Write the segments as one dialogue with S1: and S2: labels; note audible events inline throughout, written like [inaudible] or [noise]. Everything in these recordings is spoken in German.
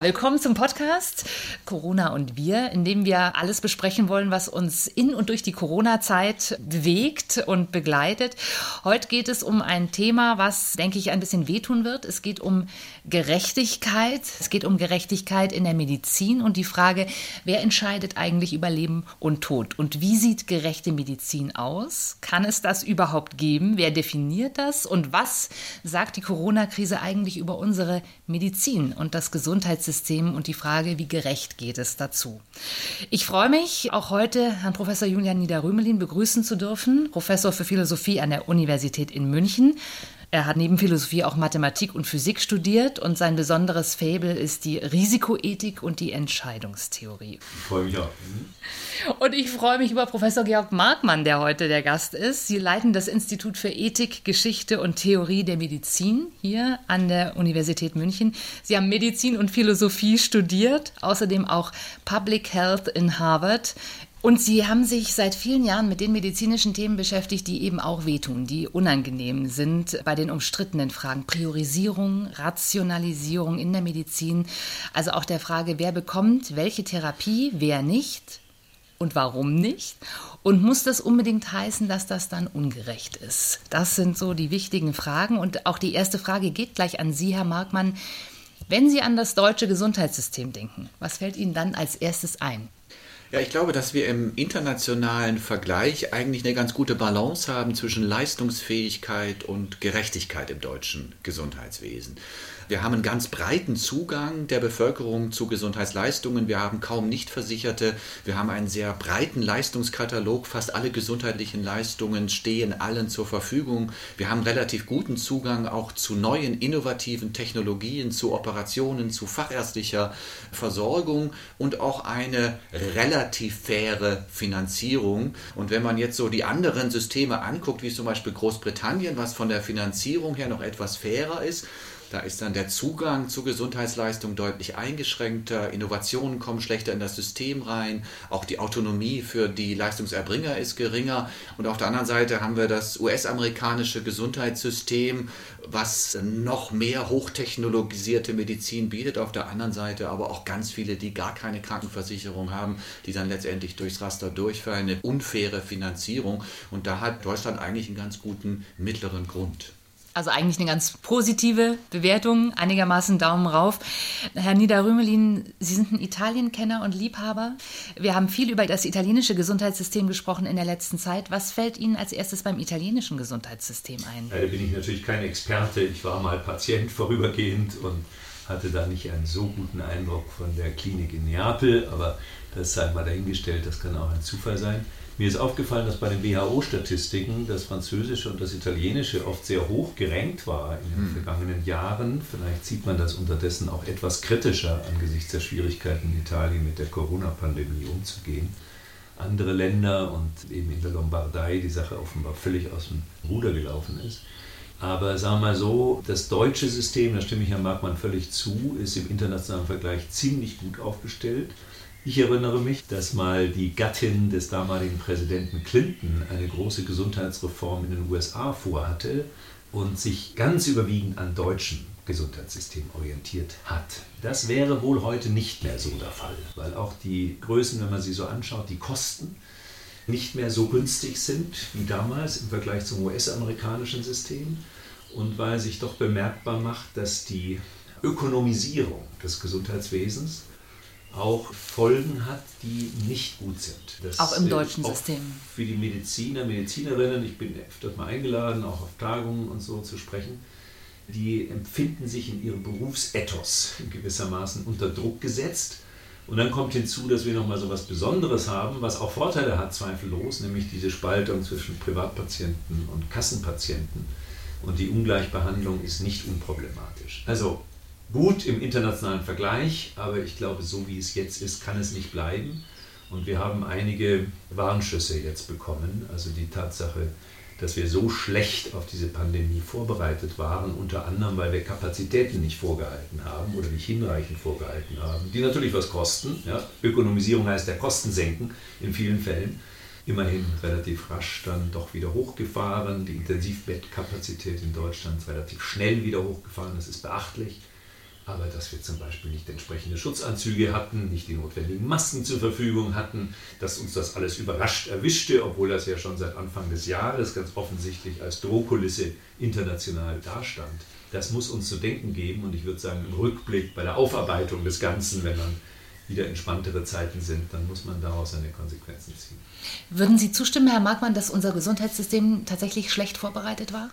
S1: Willkommen zum Podcast Corona und wir, in dem wir alles besprechen wollen, was uns in und durch die Corona-Zeit bewegt und begleitet. Heute geht es um ein Thema, was, denke ich, ein bisschen wehtun wird. Es geht um Gerechtigkeit. Es geht um Gerechtigkeit in der Medizin und die Frage, wer entscheidet eigentlich über Leben und Tod? Und wie sieht gerechte Medizin aus? Kann es das überhaupt geben? Wer definiert das? Und was sagt die Corona-Krise eigentlich über unsere Medizin und das Gesundheitssystem? Gesundheitssystem und die Frage, wie gerecht geht es dazu. Ich freue mich, auch heute Herrn Professor Julian Niederrümelin begrüßen zu dürfen, Professor für Philosophie an der Universität in München. Er hat neben Philosophie auch Mathematik und Physik studiert und sein besonderes Fabel ist die Risikoethik und die Entscheidungstheorie.
S2: Ich freue mich auch.
S1: Und ich freue mich über Professor Georg Markmann, der heute der Gast ist. Sie leiten das Institut für Ethik, Geschichte und Theorie der Medizin hier an der Universität München. Sie haben Medizin und Philosophie studiert, außerdem auch Public Health in Harvard. Und Sie haben sich seit vielen Jahren mit den medizinischen Themen beschäftigt, die eben auch wehtun, die unangenehm sind bei den umstrittenen Fragen Priorisierung, Rationalisierung in der Medizin, also auch der Frage, wer bekommt welche Therapie, wer nicht und warum nicht. Und muss das unbedingt heißen, dass das dann ungerecht ist? Das sind so die wichtigen Fragen. Und auch die erste Frage geht gleich an Sie, Herr Markmann. Wenn Sie an das deutsche Gesundheitssystem denken, was fällt Ihnen dann als erstes ein?
S2: Ja, ich glaube, dass wir im internationalen Vergleich eigentlich eine ganz gute Balance haben zwischen Leistungsfähigkeit und Gerechtigkeit im deutschen Gesundheitswesen. Wir haben einen ganz breiten Zugang der Bevölkerung zu Gesundheitsleistungen. Wir haben kaum Nichtversicherte. Wir haben einen sehr breiten Leistungskatalog. Fast alle gesundheitlichen Leistungen stehen allen zur Verfügung. Wir haben relativ guten Zugang auch zu neuen innovativen Technologien, zu Operationen, zu fachärztlicher Versorgung und auch eine relativ faire Finanzierung. Und wenn man jetzt so die anderen Systeme anguckt, wie zum Beispiel Großbritannien, was von der Finanzierung her noch etwas fairer ist, da ist dann der Zugang zu Gesundheitsleistungen deutlich eingeschränkter, Innovationen kommen schlechter in das System rein, auch die Autonomie für die Leistungserbringer ist geringer. Und auf der anderen Seite haben wir das US-amerikanische Gesundheitssystem, was noch mehr hochtechnologisierte Medizin bietet. Auf der anderen Seite aber auch ganz viele, die gar keine Krankenversicherung haben, die dann letztendlich durchs Raster durchfallen. Eine unfaire Finanzierung. Und da hat Deutschland eigentlich einen ganz guten mittleren Grund.
S1: Also eigentlich eine ganz positive Bewertung, einigermaßen Daumen rauf. Herr Niederrümelin, Sie sind ein Italienkenner und Liebhaber. Wir haben viel über das italienische Gesundheitssystem gesprochen in der letzten Zeit. Was fällt Ihnen als erstes beim italienischen Gesundheitssystem ein?
S3: Da bin ich natürlich kein Experte. Ich war mal Patient vorübergehend und hatte da nicht einen so guten Eindruck von der Klinik in Neapel, aber das sei mal dahingestellt, das kann auch ein Zufall sein. Mir ist aufgefallen, dass bei den WHO-Statistiken das Französische und das Italienische oft sehr hoch gerankt war in den hm. vergangenen Jahren. Vielleicht sieht man das unterdessen auch etwas kritischer angesichts der Schwierigkeiten in Italien mit der Corona-Pandemie umzugehen. Andere Länder und eben in der Lombardei die Sache offenbar völlig aus dem Ruder gelaufen ist. Aber sagen wir mal so, das deutsche System, da stimme ich Herrn Markmann völlig zu, ist im internationalen Vergleich ziemlich gut aufgestellt. Ich erinnere mich, dass mal die Gattin des damaligen Präsidenten Clinton eine große Gesundheitsreform in den USA vorhatte und sich ganz überwiegend an deutschen Gesundheitssystem orientiert hat. Das wäre wohl heute nicht mehr so der Fall, weil auch die Größen, wenn man sie so anschaut, die Kosten nicht mehr so günstig sind wie damals im Vergleich zum US-amerikanischen System und weil sich doch bemerkbar macht, dass die Ökonomisierung des Gesundheitswesens auch Folgen hat, die nicht gut sind.
S1: Das auch im deutschen System.
S3: Für die Mediziner, Medizinerinnen, ich bin öfter mal eingeladen, auch auf Tagungen und so zu sprechen, die empfinden sich in ihrem Berufsethos gewissermaßen unter Druck gesetzt. Und dann kommt hinzu, dass wir nochmal so etwas Besonderes haben, was auch Vorteile hat, zweifellos, nämlich diese Spaltung zwischen Privatpatienten und Kassenpatienten. Und die Ungleichbehandlung ist nicht unproblematisch. Also gut im internationalen Vergleich, aber ich glaube, so wie es jetzt ist, kann es nicht bleiben. Und wir haben einige Warnschüsse jetzt bekommen. Also die Tatsache, dass wir so schlecht auf diese Pandemie vorbereitet waren, unter anderem, weil wir Kapazitäten nicht vorgehalten haben oder nicht hinreichend vorgehalten haben, die natürlich was kosten. Ja. Ökonomisierung heißt ja Kosten senken in vielen Fällen. immerhin relativ rasch dann doch wieder hochgefahren. Die Intensivbettkapazität in Deutschland ist relativ schnell wieder hochgefahren, das ist beachtlich. Aber dass wir zum Beispiel nicht entsprechende Schutzanzüge hatten, nicht die notwendigen Masken zur Verfügung hatten, dass uns das alles überrascht erwischte, obwohl das ja schon seit Anfang des Jahres ganz offensichtlich als Drohkulisse international dastand. Das muss uns zu denken geben und ich würde sagen, im Rückblick bei der Aufarbeitung des Ganzen, wenn dann wieder entspanntere Zeiten sind, dann muss man daraus seine Konsequenzen ziehen.
S1: Würden Sie zustimmen, Herr Markmann, dass unser Gesundheitssystem tatsächlich schlecht vorbereitet war?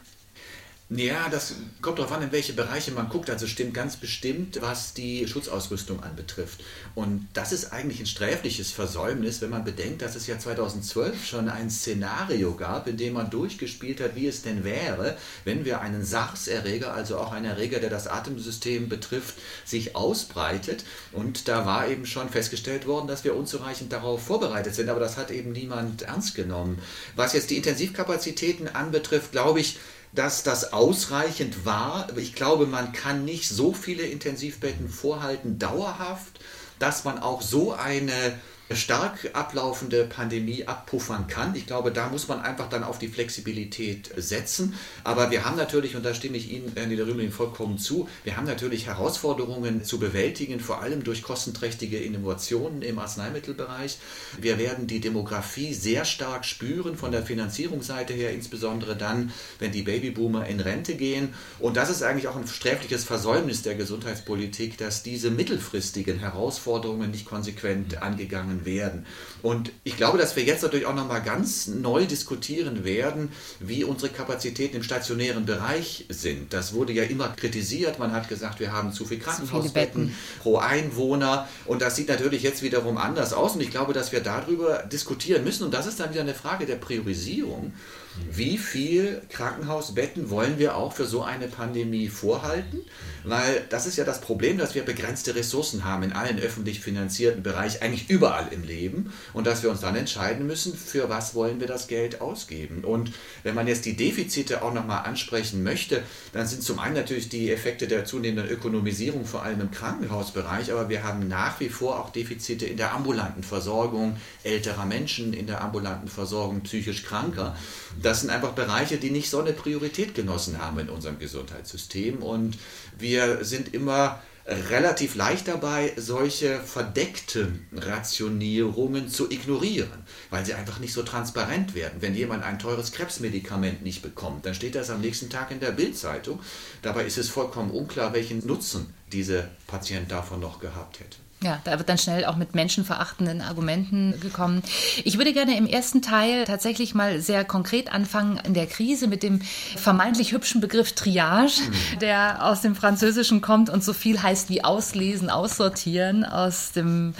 S2: Ja, das kommt darauf an, in welche Bereiche man guckt. Also stimmt ganz bestimmt, was die Schutzausrüstung anbetrifft. Und das ist eigentlich ein sträfliches Versäumnis, wenn man bedenkt, dass es ja 2012 schon ein Szenario gab, in dem man durchgespielt hat, wie es denn wäre, wenn wir einen SARS-Erreger, also auch einen Erreger, der das Atemsystem betrifft, sich ausbreitet. Und da war eben schon festgestellt worden, dass wir unzureichend darauf vorbereitet sind. Aber das hat eben niemand ernst genommen. Was jetzt die Intensivkapazitäten anbetrifft, glaube ich, dass das ausreichend war. Ich glaube, man kann nicht so viele Intensivbetten vorhalten, dauerhaft, dass man auch so eine stark ablaufende Pandemie abpuffern kann. Ich glaube, da muss man einfach dann auf die Flexibilität setzen. Aber wir haben natürlich, und da stimme ich Ihnen, Herr Niederrümeling, vollkommen zu, wir haben natürlich Herausforderungen zu bewältigen, vor allem durch kostenträchtige Innovationen im Arzneimittelbereich. Wir werden die Demografie sehr stark spüren, von der Finanzierungsseite her, insbesondere dann, wenn die Babyboomer in Rente gehen. Und das ist eigentlich auch ein sträfliches Versäumnis der Gesundheitspolitik, dass diese mittelfristigen Herausforderungen nicht konsequent angegangen genommen werden. Und ich glaube, dass wir jetzt natürlich auch nochmal ganz neu diskutieren werden, wie unsere Kapazitäten im stationären Bereich sind. Das wurde ja immer kritisiert. Man hat gesagt, wir haben zu viel Krankenhausbetten pro Einwohner. Und das sieht natürlich jetzt wiederum anders aus. Und ich glaube, dass wir darüber diskutieren müssen. Und das ist dann wieder eine Frage der Priorisierung. Wie viel Krankenhausbetten wollen wir auch für so eine Pandemie vorhalten? Weil das ist ja das Problem, dass wir begrenzte Ressourcen haben in allen öffentlich finanzierten Bereichen, eigentlich überall im Leben. Und dass wir uns dann entscheiden müssen, für was wollen wir das Geld ausgeben. Und wenn man jetzt die Defizite auch nochmal ansprechen möchte, dann sind zum einen natürlich die Effekte der zunehmenden Ökonomisierung, vor allem im Krankenhausbereich, aber wir haben nach wie vor auch Defizite in der ambulanten Versorgung älterer Menschen, in der ambulanten Versorgung psychisch Kranker das sind einfach Bereiche, die nicht so eine Priorität genossen haben in unserem Gesundheitssystem. Und wir sind immer relativ leicht dabei, solche verdeckten Rationierungen zu ignorieren, weil sie einfach nicht so transparent werden. Wenn jemand ein teures Krebsmedikament nicht bekommt, dann steht das am nächsten Tag in der Bildzeitung. Dabei ist es vollkommen unklar, welchen Nutzen dieser Patient davon noch gehabt hätte.
S1: Ja, da wird dann schnell auch mit menschenverachtenden Argumenten gekommen. Ich würde gerne im ersten Teil tatsächlich mal sehr konkret anfangen in der Krise mit dem vermeintlich hübschen Begriff Triage, mhm. der aus dem Französischen kommt und so viel heißt wie auslesen, aussortieren aus dem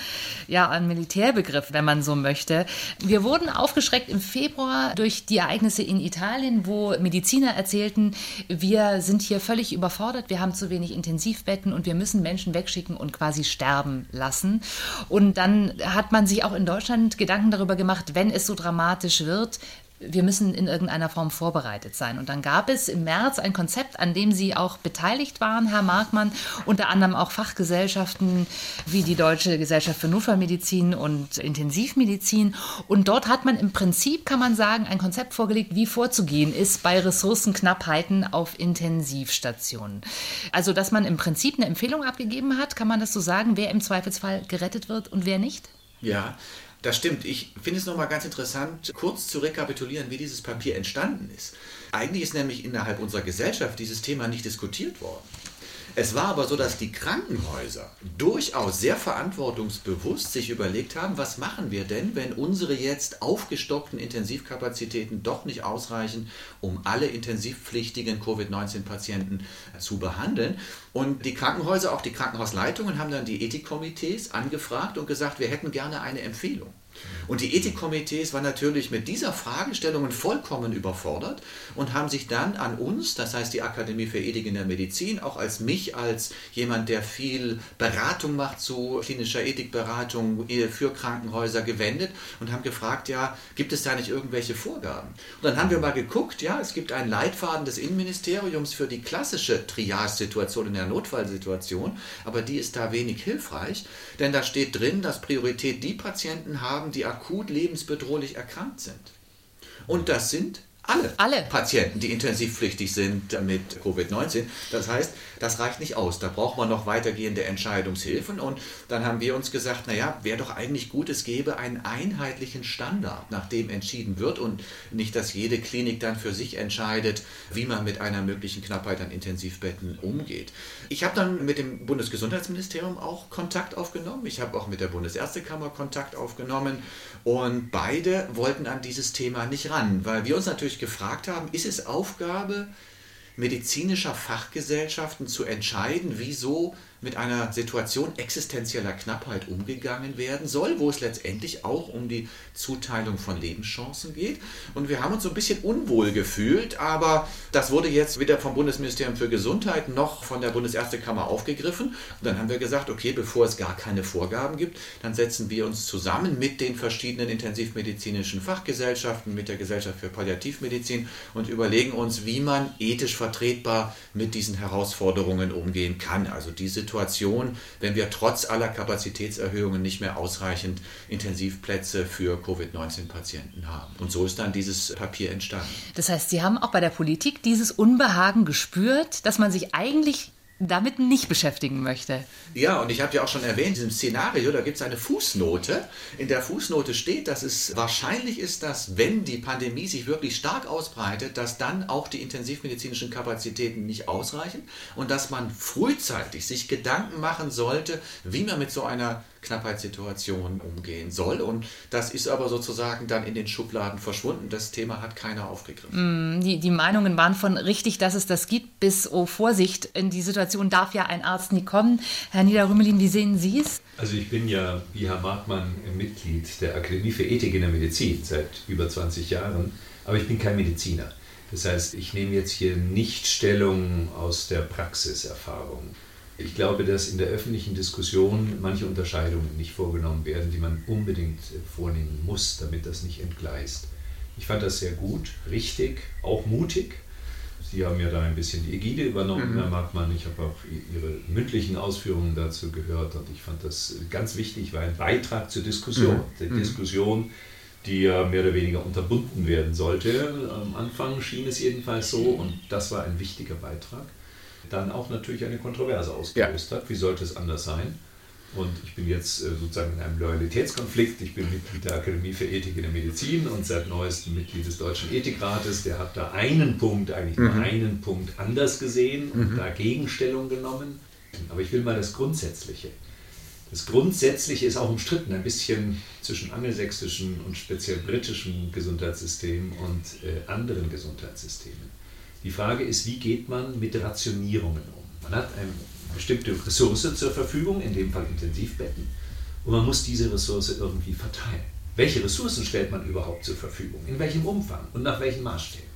S1: ja, ein Militärbegriff, wenn man so möchte. Wir wurden aufgeschreckt im Februar durch die Ereignisse in Italien, wo Mediziner erzählten, wir sind hier völlig überfordert, wir haben zu wenig Intensivbetten und wir müssen Menschen wegschicken und quasi sterben lassen. Und dann hat man sich auch in Deutschland Gedanken darüber gemacht, wenn es so dramatisch wird, wir müssen in irgendeiner Form vorbereitet sein. Und dann gab es im März ein Konzept, an dem Sie auch beteiligt waren, Herr Markmann, unter anderem auch Fachgesellschaften wie die Deutsche Gesellschaft für Notfallmedizin und Intensivmedizin. Und dort hat man im Prinzip, kann man sagen, ein Konzept vorgelegt, wie vorzugehen ist bei Ressourcenknappheiten auf Intensivstationen. Also, dass man im Prinzip eine Empfehlung abgegeben hat, kann man das so sagen, wer im Zweifelsfall gerettet wird und wer nicht?
S2: Ja, das stimmt. Ich finde es nochmal ganz interessant, kurz zu rekapitulieren, wie dieses Papier entstanden ist. Eigentlich ist nämlich innerhalb unserer Gesellschaft dieses Thema nicht diskutiert worden. Es war aber so, dass die Krankenhäuser durchaus sehr verantwortungsbewusst sich überlegt haben, was machen wir denn, wenn unsere jetzt aufgestockten Intensivkapazitäten doch nicht ausreichen, um alle intensivpflichtigen Covid-19-Patienten zu behandeln. Und die Krankenhäuser, auch die Krankenhausleitungen haben dann die Ethikkomitees angefragt und gesagt, wir hätten gerne eine Empfehlung. Und die Ethikkomitees waren natürlich mit dieser Fragestellung vollkommen überfordert und haben sich dann an uns, das heißt die Akademie für Ethik in der Medizin, auch als mich, als jemand, der viel Beratung macht zu klinischer Ethikberatung für Krankenhäuser gewendet und haben gefragt, ja, gibt es da nicht irgendwelche Vorgaben? Und dann haben wir mal geguckt, ja, es gibt einen Leitfaden des Innenministeriums für die klassische Triage-Situation in der Notfallsituation, aber die ist da wenig hilfreich, denn da steht drin, dass Priorität die Patienten haben, haben, die akut lebensbedrohlich erkrankt sind. Und das sind alle,
S1: alle,
S2: Patienten, die intensivpflichtig sind mit Covid-19. Das heißt, das reicht nicht aus. Da braucht man noch weitergehende Entscheidungshilfen. Und dann haben wir uns gesagt, naja, wäre doch eigentlich gut, es gäbe einen einheitlichen Standard, nach dem entschieden wird und nicht, dass jede Klinik dann für sich entscheidet, wie man mit einer möglichen Knappheit an Intensivbetten umgeht. Ich habe dann mit dem Bundesgesundheitsministerium auch Kontakt aufgenommen. Ich habe auch mit der Bundesärztekammer Kontakt aufgenommen. Und beide wollten an dieses Thema nicht ran, weil wir uns natürlich gefragt haben, ist es Aufgabe medizinischer Fachgesellschaften zu entscheiden, wieso mit einer Situation existenzieller Knappheit umgegangen werden soll, wo es letztendlich auch um die Zuteilung von Lebenschancen geht. Und wir haben uns so ein bisschen unwohl gefühlt, aber das wurde jetzt weder vom Bundesministerium für Gesundheit noch von der Bundesärztekammer aufgegriffen. Und dann haben wir gesagt, okay, bevor es gar keine Vorgaben gibt, dann setzen wir uns zusammen mit den verschiedenen intensivmedizinischen Fachgesellschaften, mit der Gesellschaft für Palliativmedizin und überlegen uns, wie man ethisch vertretbar mit diesen Herausforderungen umgehen kann. Also die Situation Situation, wenn wir trotz aller Kapazitätserhöhungen nicht mehr ausreichend Intensivplätze für Covid-19-Patienten haben. Und so ist dann dieses Papier entstanden.
S1: Das heißt, Sie haben auch bei der Politik dieses Unbehagen gespürt, dass man sich eigentlich damit nicht beschäftigen möchte.
S2: Ja, und ich habe ja auch schon erwähnt, in diesem Szenario, da gibt es eine Fußnote. In der Fußnote steht, dass es wahrscheinlich ist, dass wenn die Pandemie sich wirklich stark ausbreitet, dass dann auch die intensivmedizinischen Kapazitäten nicht ausreichen und dass man frühzeitig sich Gedanken machen sollte, wie man mit so einer Knappheitssituation umgehen soll. Und das ist aber sozusagen dann in den Schubladen verschwunden. Das Thema hat keiner aufgegriffen.
S1: Mm, die, die Meinungen waren von richtig, dass es das gibt, bis, oh Vorsicht, in die Situation darf ja ein Arzt nie kommen. Herr Niederrümelin, wie sehen Sie es?
S3: Also ich bin ja, wie Herr Markmann, Mitglied der Akademie für Ethik in der Medizin seit über 20 Jahren, aber ich bin kein Mediziner. Das heißt, ich nehme jetzt hier nicht Stellung aus der Praxiserfahrung. Ich glaube, dass in der öffentlichen Diskussion manche Unterscheidungen nicht vorgenommen werden, die man unbedingt vornehmen muss, damit das nicht entgleist. Ich fand das sehr gut, richtig, auch mutig. Sie haben ja da ein bisschen die Ägide übernommen, mhm. Herr Markmann. Ich habe auch Ihre mündlichen Ausführungen dazu gehört und ich fand das ganz wichtig, war ein Beitrag zur Diskussion. Mhm. Die mhm. Diskussion, die ja mehr oder weniger unterbunden werden sollte. Am Anfang schien es jedenfalls so und das war ein wichtiger Beitrag dann auch natürlich eine Kontroverse ausgelöst ja. hat. Wie sollte es anders sein? Und ich bin jetzt äh, sozusagen in einem Loyalitätskonflikt. Ich bin Mitglied der Akademie für Ethik in der Medizin und seit neuestem Mitglied des Deutschen Ethikrates. Der hat da einen Punkt, eigentlich nur mhm. einen Punkt anders gesehen und mhm. dagegen Stellung genommen. Aber ich will mal das Grundsätzliche. Das Grundsätzliche ist auch umstritten, ein bisschen zwischen angelsächsischen und speziell britischen Gesundheitssystemen und äh, anderen Gesundheitssystemen. Die Frage ist, wie geht man mit Rationierungen um? Man hat eine bestimmte Ressource zur Verfügung, in dem Fall Intensivbetten, und man muss diese Ressource irgendwie verteilen. Welche Ressourcen stellt man überhaupt zur Verfügung? In welchem Umfang und nach welchen Maßstäben?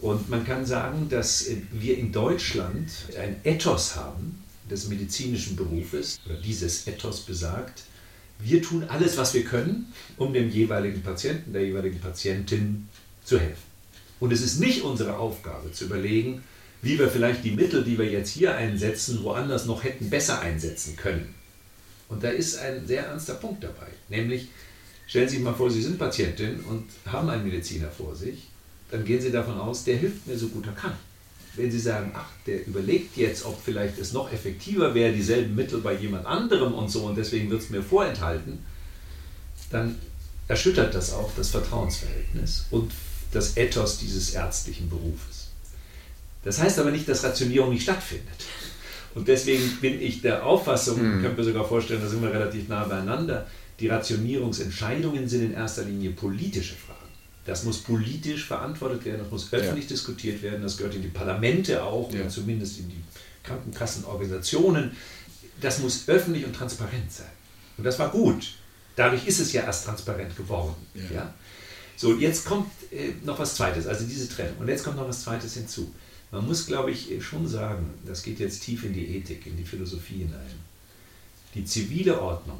S3: Und man kann sagen, dass wir in Deutschland ein Ethos haben des medizinischen Berufes, oder dieses Ethos besagt, wir tun alles, was wir können, um dem jeweiligen Patienten, der jeweiligen Patientin zu helfen. Und es ist nicht unsere Aufgabe zu überlegen, wie wir vielleicht die Mittel, die wir jetzt hier einsetzen, woanders noch hätten besser einsetzen können. Und da ist ein sehr ernster Punkt dabei. Nämlich, stellen Sie sich mal vor, Sie sind Patientin und haben einen Mediziner vor sich, dann gehen Sie davon aus, der hilft mir so gut er kann. Wenn Sie sagen, ach, der überlegt jetzt, ob vielleicht es noch effektiver wäre, dieselben Mittel bei jemand anderem und so, und deswegen wird es mir vorenthalten, dann erschüttert das auch das Vertrauensverhältnis und das Ethos dieses ärztlichen Berufes. Das heißt aber nicht, dass Rationierung nicht stattfindet. Und deswegen bin ich der Auffassung, ich könnte mir sogar vorstellen, da sind wir relativ nah beieinander, die Rationierungsentscheidungen sind in erster Linie politische Fragen. Das muss politisch verantwortet werden, das muss öffentlich ja. diskutiert werden, das gehört in die Parlamente auch, ja. oder zumindest in die Krankenkassenorganisationen. Das muss öffentlich und transparent sein. Und das war gut. Dadurch ist es ja erst transparent geworden. Ja. ja? So, jetzt kommt äh, noch was Zweites, also diese Trennung. Und jetzt kommt noch was Zweites hinzu. Man muss, glaube ich, schon sagen, das geht jetzt tief in die Ethik, in die Philosophie hinein. Die zivile Ordnung,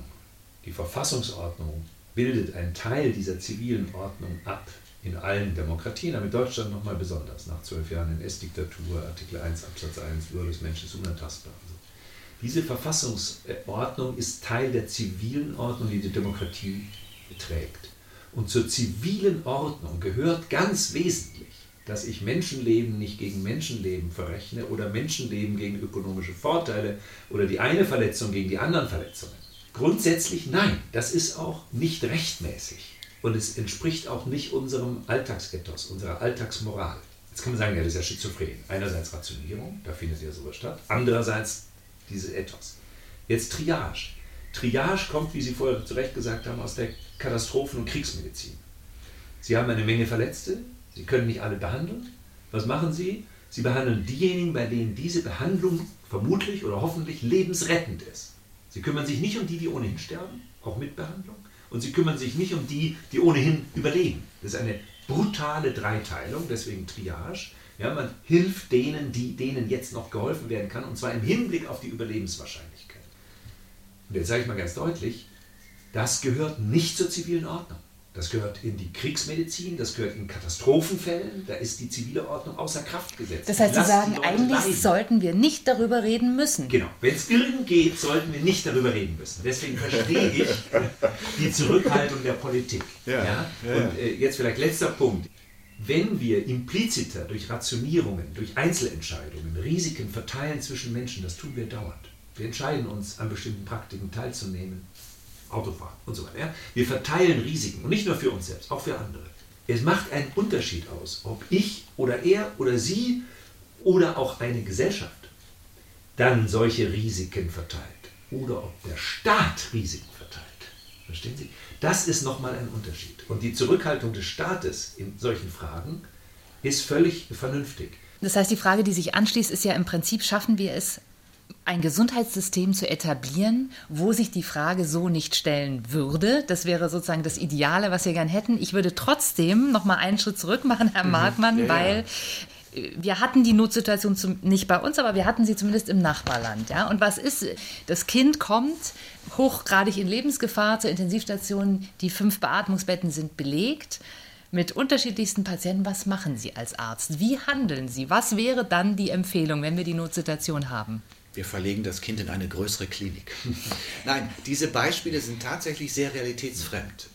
S3: die Verfassungsordnung bildet einen Teil dieser zivilen Ordnung ab in allen Demokratien, aber in Deutschland nochmal besonders, nach zwölf Jahren NS-Diktatur, Artikel 1 Absatz 1, Würde des Menschen ist unantastbar. Also diese Verfassungsordnung ist Teil der zivilen Ordnung, die die Demokratie trägt. Und zur zivilen Ordnung gehört ganz wesentlich, dass ich Menschenleben nicht gegen Menschenleben verrechne oder Menschenleben gegen ökonomische Vorteile oder die eine Verletzung gegen die anderen Verletzungen. Grundsätzlich nein, das ist auch nicht rechtmäßig und es entspricht auch nicht unserem Alltagsethos, unserer Alltagsmoral. Jetzt kann man sagen, ja, das ist ja schizophren. Einerseits Rationierung, da findet ja sowas statt. Andererseits dieses Ethos. Jetzt Triage. Triage kommt, wie Sie vorher zu Recht gesagt haben, aus der Katastrophen- und Kriegsmedizin. Sie haben eine Menge Verletzte, Sie können nicht alle behandeln. Was machen Sie? Sie behandeln diejenigen, bei denen diese Behandlung vermutlich oder hoffentlich lebensrettend ist. Sie kümmern sich nicht um die, die ohnehin sterben, auch mit Behandlung, und Sie kümmern sich nicht um die, die ohnehin überleben. Das ist eine brutale Dreiteilung, deswegen Triage. Ja, man hilft denen, die, denen jetzt noch geholfen werden kann, und zwar im Hinblick auf die Überlebenswahrscheinlichkeit. Und jetzt sage ich mal ganz deutlich, das gehört nicht zur zivilen Ordnung. Das gehört in die Kriegsmedizin, das gehört in Katastrophenfällen, da ist die zivile Ordnung außer Kraft gesetzt.
S1: Das heißt, Sie sagen, eigentlich leiden. sollten wir nicht darüber reden müssen.
S3: Genau, wenn es irgend geht, sollten wir nicht darüber reden müssen. Deswegen verstehe ich [laughs] die Zurückhaltung der Politik. Ja, ja? ja Und äh, jetzt vielleicht letzter Punkt. Wenn wir impliziter durch Rationierungen, durch Einzelentscheidungen Risiken verteilen zwischen Menschen, das tun wir dauernd. Wir entscheiden uns, an bestimmten Praktiken teilzunehmen Autofahren und so weiter. Wir verteilen Risiken und nicht nur für uns selbst, auch für andere. Es macht einen Unterschied aus, ob ich oder er oder sie oder auch eine Gesellschaft dann solche Risiken verteilt oder ob der Staat Risiken verteilt. Verstehen Sie? Das ist nochmal ein Unterschied. Und die Zurückhaltung des Staates in solchen Fragen ist völlig vernünftig.
S1: Das heißt, die Frage, die sich anschließt, ist ja im Prinzip, schaffen wir es, ein Gesundheitssystem zu etablieren, wo sich die Frage so nicht stellen würde. Das wäre sozusagen das Ideale, was wir gern hätten. Ich würde trotzdem noch mal einen Schritt zurück machen, Herr mhm. Markmann, ja, weil ja. wir hatten die Notsituation zum, nicht bei uns, aber wir hatten sie zumindest im Nachbarland. Ja? Und was ist? Das Kind kommt hochgradig in Lebensgefahr zur Intensivstation. Die fünf Beatmungsbetten sind belegt mit unterschiedlichsten Patienten. Was machen Sie als Arzt? Wie handeln Sie? Was wäre dann die Empfehlung, wenn wir die Notsituation haben?
S2: Wir verlegen das Kind in eine größere Klinik. [laughs] Nein, diese Beispiele sind tatsächlich sehr realitätsfremd.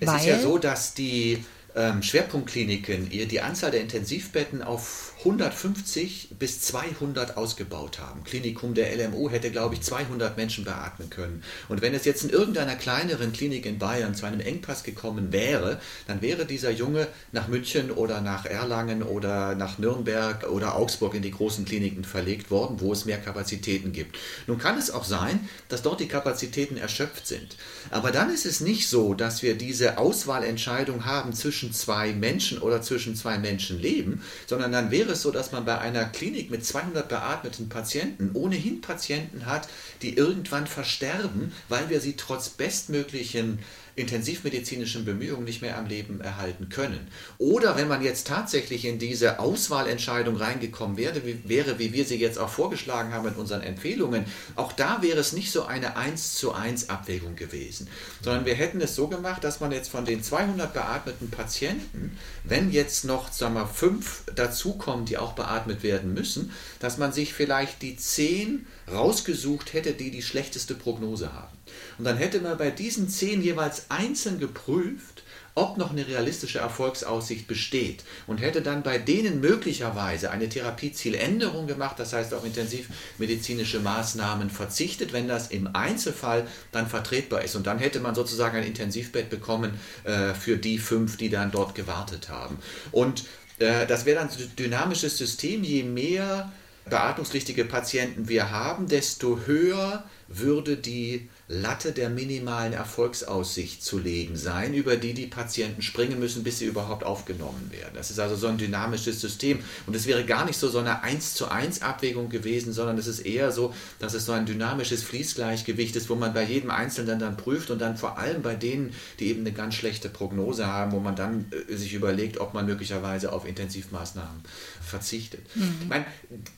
S2: Es Weil? ist ja so, dass die ähm, Schwerpunktkliniken die Anzahl der Intensivbetten auf 150 bis 200 ausgebaut haben. Klinikum der LMU hätte, glaube ich, 200 Menschen beatmen können. Und wenn es jetzt in irgendeiner kleineren Klinik in Bayern zu einem Engpass gekommen wäre, dann wäre dieser Junge nach München oder nach Erlangen oder nach Nürnberg oder Augsburg in die großen Kliniken verlegt worden, wo es mehr Kapazitäten gibt. Nun kann es auch sein, dass dort die Kapazitäten erschöpft sind. Aber dann ist es nicht so, dass wir diese Auswahlentscheidung haben zwischen zwei Menschen oder zwischen zwei Menschenleben, sondern dann wäre wäre es so, dass man bei einer Klinik mit 200 beatmeten Patienten ohnehin Patienten hat, die irgendwann versterben, weil wir sie trotz bestmöglichen intensivmedizinischen Bemühungen nicht mehr am Leben erhalten können. Oder wenn man jetzt tatsächlich in diese Auswahlentscheidung reingekommen wäre, wie, wäre, wie wir sie jetzt auch vorgeschlagen haben mit unseren Empfehlungen, auch da wäre es nicht so eine 1 zu 1 Abwägung gewesen, sondern wir hätten es so gemacht, dass man jetzt von den 200 beatmeten Patienten, wenn jetzt noch sagen wir, fünf dazukommen, die auch beatmet werden müssen, dass man sich vielleicht die zehn rausgesucht hätte, die die schlechteste Prognose haben. Und dann hätte man bei diesen zehn jeweils einzeln geprüft, ob noch eine realistische Erfolgsaussicht besteht und hätte dann bei denen möglicherweise eine Therapiezieländerung gemacht, das heißt auf intensivmedizinische Maßnahmen verzichtet, wenn das im Einzelfall dann vertretbar ist. Und dann hätte man sozusagen ein Intensivbett bekommen äh, für die fünf, die dann dort gewartet haben. Und äh, das wäre dann ein dynamisches System, je mehr beatmungspflichtige Patienten wir haben, desto höher würde die Latte der minimalen Erfolgsaussicht zu legen sein, über die die Patienten springen müssen, bis sie überhaupt aufgenommen werden. Das ist also so ein dynamisches System und es wäre gar nicht so so eine 1 zu 1 Abwägung gewesen, sondern es ist eher so, dass es so ein dynamisches Fließgleichgewicht ist, wo man bei jedem Einzelnen dann prüft und dann vor allem bei denen, die eben eine ganz schlechte Prognose haben, wo man dann äh, sich überlegt, ob man möglicherweise auf Intensivmaßnahmen verzichtet. Mhm. Ich meine,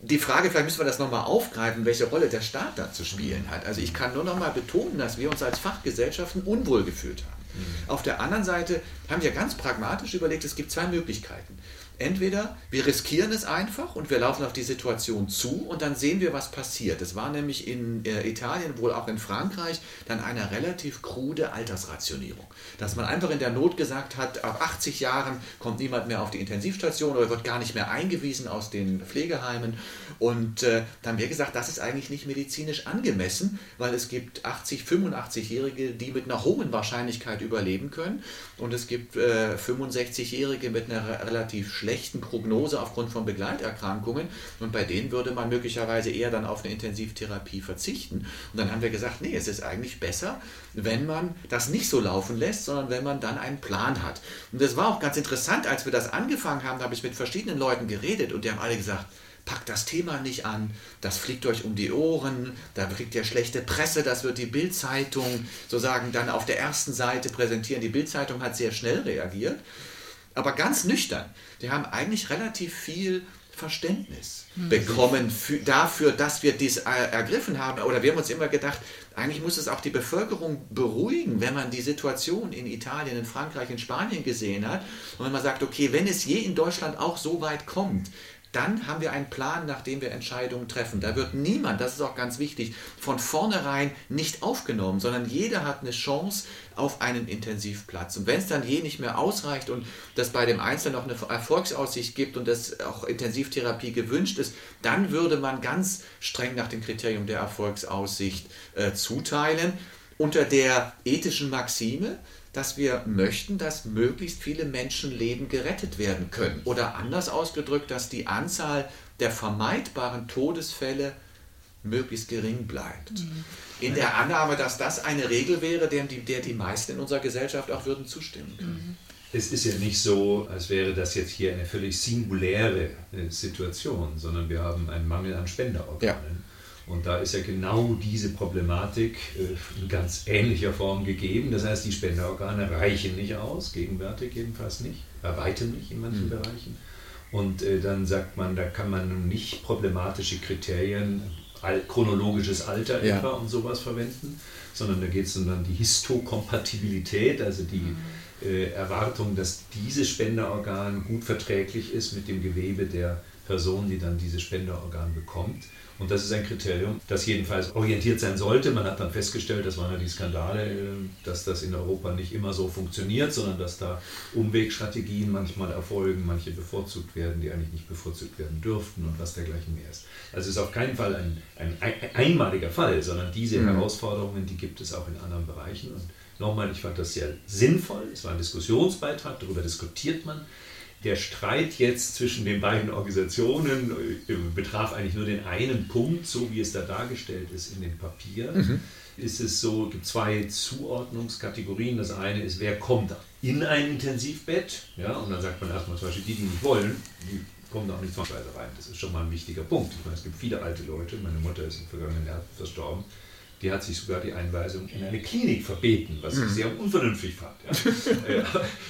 S2: die Frage, vielleicht müssen wir das nochmal aufgreifen, welche Rolle der Staat da zu spielen hat. Also ich kann nur nochmal betonen, dass wir uns als Fachgesellschaften unwohl gefühlt haben. Mhm. Auf der anderen Seite haben wir ganz pragmatisch überlegt, es gibt zwei Möglichkeiten. Entweder wir riskieren es einfach und wir laufen auf die Situation zu und dann sehen wir, was passiert. Es war nämlich in äh, Italien, wohl auch in Frankreich, dann eine relativ krude Altersrationierung. Dass man einfach in der Not gesagt hat, ab 80 Jahren kommt niemand mehr auf die Intensivstation oder wird gar nicht mehr eingewiesen aus den Pflegeheimen. Und äh, dann haben wir gesagt, das ist eigentlich nicht medizinisch angemessen, weil es gibt 80, 85-Jährige, die mit einer hohen Wahrscheinlichkeit überleben können und es gibt äh, 65-Jährige mit einer relativ schlechten schlechten Prognose aufgrund von Begleiterkrankungen und bei denen würde man möglicherweise eher dann auf eine Intensivtherapie verzichten. Und dann haben wir gesagt, nee, es ist eigentlich besser, wenn man das nicht so laufen lässt, sondern wenn man dann einen Plan hat. Und das war auch ganz interessant, als wir das angefangen haben, da habe ich mit verschiedenen Leuten geredet und die haben alle gesagt, packt das Thema nicht an, das fliegt euch um die Ohren, da kriegt ihr schlechte Presse, das wird die Bildzeitung sozusagen dann auf der ersten Seite präsentieren. Die Bildzeitung hat sehr schnell reagiert aber ganz nüchtern. Die haben eigentlich relativ viel Verständnis mhm. bekommen für, dafür, dass wir dies ergriffen haben. Oder wir haben uns immer gedacht, eigentlich muss es auch die Bevölkerung beruhigen, wenn man die Situation in Italien, in Frankreich, in Spanien gesehen hat. Und wenn man sagt, okay, wenn es je in Deutschland auch so weit kommt, dann haben wir einen Plan, nach dem wir Entscheidungen treffen. Da wird niemand, das ist auch ganz wichtig, von vornherein nicht aufgenommen, sondern jeder hat eine Chance auf einen Intensivplatz. Und wenn es dann je nicht mehr ausreicht und das bei dem Einzelnen auch eine Erfolgsaussicht gibt und dass auch Intensivtherapie gewünscht ist, dann würde man ganz streng nach dem Kriterium der Erfolgsaussicht äh, zuteilen. Unter der ethischen Maxime, dass wir möchten, dass möglichst viele Menschenleben gerettet werden können. Oder anders ausgedrückt, dass die Anzahl der vermeidbaren Todesfälle möglichst gering bleibt. Mhm. In der Annahme, dass das eine Regel wäre, der die, der die meisten in unserer Gesellschaft auch würden zustimmen können.
S3: Mhm. Es ist ja nicht so, als wäre das jetzt hier eine völlig singuläre äh, Situation, sondern wir haben einen Mangel an Spenderorganen. Ja. Und da ist ja genau diese Problematik äh, in ganz ähnlicher Form gegeben. Das heißt, die Spenderorgane reichen nicht aus, gegenwärtig jedenfalls nicht, bei weitem nicht in manchen mhm. Bereichen. Und äh, dann sagt man, da kann man nicht problematische Kriterien, chronologisches Alter ja. etwa und sowas verwenden, sondern da geht es um dann die Histokompatibilität, also die mhm. äh, Erwartung, dass dieses Spenderorgan gut verträglich ist mit dem Gewebe der Person, die dann dieses Spenderorgan bekommt. Und das ist ein Kriterium, das jedenfalls orientiert sein sollte. Man hat dann festgestellt, das waren ja die Skandale, äh, dass das in Europa nicht immer so funktioniert, sondern dass da Umwegstrategien manchmal erfolgen, manche bevorzugt werden, die eigentlich nicht bevorzugt werden dürften und was dergleichen mehr ist. Also es ist auf keinen Fall ein, ein, ein einmaliger Fall, sondern diese mhm. Herausforderungen, die gibt es auch in anderen Bereichen. Und nochmal, ich fand das sehr sinnvoll. Es war ein Diskussionsbeitrag, darüber diskutiert man. Der Streit jetzt zwischen den beiden Organisationen äh, betraf eigentlich nur den einen Punkt, so wie es da dargestellt ist in dem Papier. Mhm. Ist es so, gibt zwei Zuordnungskategorien. Das eine ist, wer kommt in ein Intensivbett? Ja, und dann sagt man erstmal zum Beispiel, die, die nicht wollen, die kommen auch nicht zwangsweise rein. Das ist schon mal ein wichtiger Punkt. Ich meine, es gibt viele alte Leute. Meine Mutter ist im vergangenen Jahr verstorben die hat sich sogar die Einweisung in eine Klinik verbeten, was ich mhm. sehr unvernünftig fand. Ja. [laughs] Äh,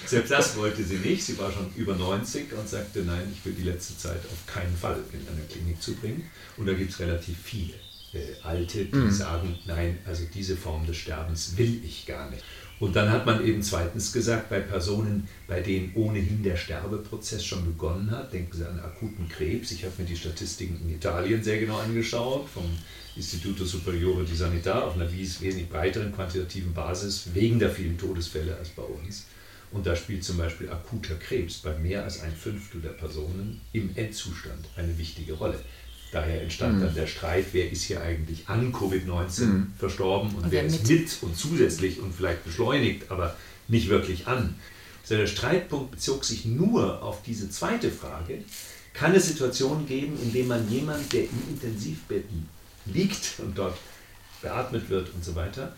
S3: selbst das wollte sie nicht. Sie war schon über 90 und sagte, nein, ich will die letzte Zeit auf keinen Fall in eine Klinik zubringen. Und da gibt es relativ viele äh, Alte, die mhm. sagen, nein, also diese Form des Sterbens will ich gar nicht. Und dann hat man eben zweitens gesagt, bei Personen, bei denen ohnehin der Sterbeprozess schon begonnen hat, denken Sie an akuten Krebs. Ich habe mir die Statistiken in Italien sehr genau angeschaut, vom Istituto Superiore di Sanità auf einer wesentlich breiteren quantitativen Basis wegen der vielen Todesfälle als bei uns. Und da spielt zum Beispiel akuter Krebs bei mehr als ein Fünftel der Personen im Endzustand eine wichtige Rolle. Daher entstand mhm. dann der Streit, wer ist hier eigentlich an Covid-19 mhm. verstorben und, und wer ist mit? und zusätzlich und vielleicht beschleunigt, aber nicht wirklich an. Also der Streitpunkt bezog sich nur auf diese zweite Frage. Kann es Situationen geben, in denen man jemanden, der im Intensivbetten liegt und dort beatmet wird und so weiter,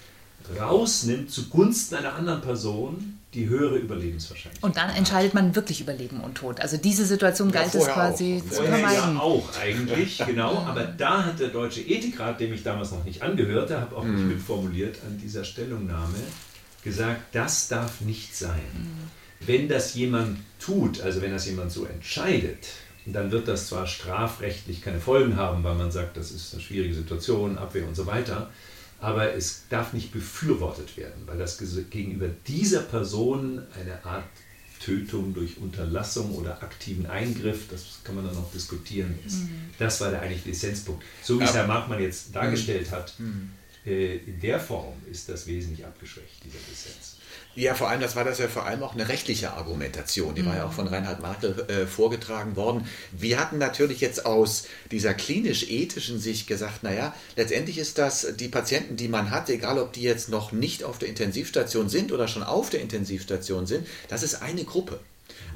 S3: rausnimmt zugunsten einer anderen Person die höhere Überlebenswahrscheinlichkeit.
S1: Und dann entscheidet man wirklich über Leben und Tod. Also diese Situation ja, galt es quasi
S3: auch. zu vermeiden. Ja, auch eigentlich, genau. Aber da hat der Deutsche Ethikrat, dem ich damals noch nicht angehörte, habe auch nicht mhm. mitformuliert an dieser Stellungnahme, gesagt, das darf nicht sein. Mhm. Wenn das jemand tut, also wenn das jemand so entscheidet, dann wird das zwar strafrechtlich keine Folgen haben, weil man sagt, das ist eine schwierige Situation, Abwehr und so weiter, aber es darf nicht befürwortet werden, weil das gegenüber dieser Person eine Art Tötung durch Unterlassung oder aktiven Eingriff, das kann man dann noch diskutieren. Mhm. Das war der eigentliche Essenzpunkt. So wie es Herr Markmann jetzt dargestellt hat, mhm. äh, in der Form ist das wesentlich abgeschwächt, dieser Dissens.
S2: Ja, vor allem, das war das ja vor allem auch eine rechtliche Argumentation. Die mhm. war ja auch von Reinhard Martel äh, vorgetragen worden. Wir hatten natürlich jetzt aus dieser klinisch-ethischen Sicht gesagt, naja, letztendlich ist das die Patienten, die man hat, egal ob die jetzt noch nicht auf der Intensivstation sind oder schon auf der Intensivstation sind, das ist eine Gruppe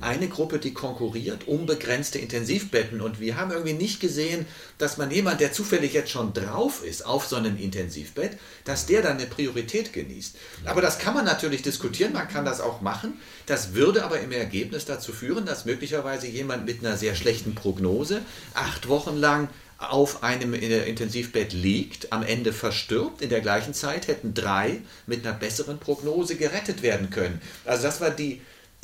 S2: eine Gruppe, die konkurriert um begrenzte Intensivbetten. Und wir haben irgendwie nicht gesehen, dass man jemand, der zufällig jetzt schon drauf ist auf so einem Intensivbett, dass der dann eine Priorität genießt. Aber das kann man natürlich diskutieren, man kann das auch machen. Das würde aber im Ergebnis dazu führen, dass möglicherweise jemand mit einer sehr schlechten Prognose acht Wochen lang auf einem Intensivbett liegt, am Ende verstirbt. In der gleichen Zeit hätten drei mit einer besseren Prognose gerettet werden können. Also das war die,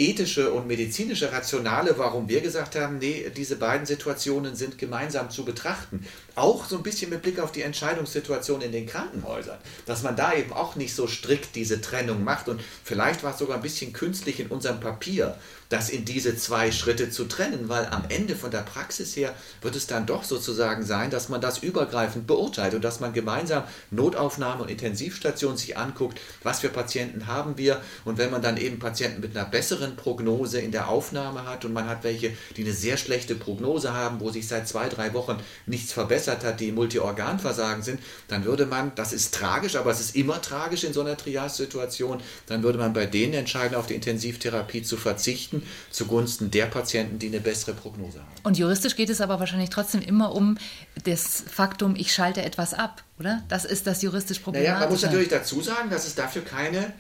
S2: ethische und medizinische Rationale, warum wir gesagt haben, nee, diese beiden Situationen sind gemeinsam zu betrachten. Auch so ein bisschen mit Blick auf die Entscheidungssituation in den Krankenhäusern, dass man da eben auch nicht so strikt diese Trennung macht und vielleicht war es sogar ein bisschen künstlich in unserem Papier, das in diese zwei Schritte zu trennen, weil am Ende von der Praxis her wird es dann doch sozusagen sein, dass man das übergreifend beurteilt und dass man gemeinsam Notaufnahme und Intensivstation sich anguckt, was für Patienten haben wir. Und wenn man dann eben Patienten mit einer besseren Prognose in der Aufnahme hat und man hat welche, die eine sehr schlechte Prognose haben, wo sich seit zwei, drei Wochen nichts verbessert hat, die Multiorganversagen sind, dann würde man, das ist tragisch, aber es ist immer tragisch in so einer Triage-Situation, dann würde man bei denen entscheiden, auf die Intensivtherapie zu verzichten zugunsten der Patienten, die eine bessere Prognose haben.
S1: Und juristisch geht es aber wahrscheinlich trotzdem immer um das Faktum, ich schalte etwas ab, oder? Das ist das juristisch Problematische.
S2: Naja, man muss natürlich dazu sagen, dass es dafür keine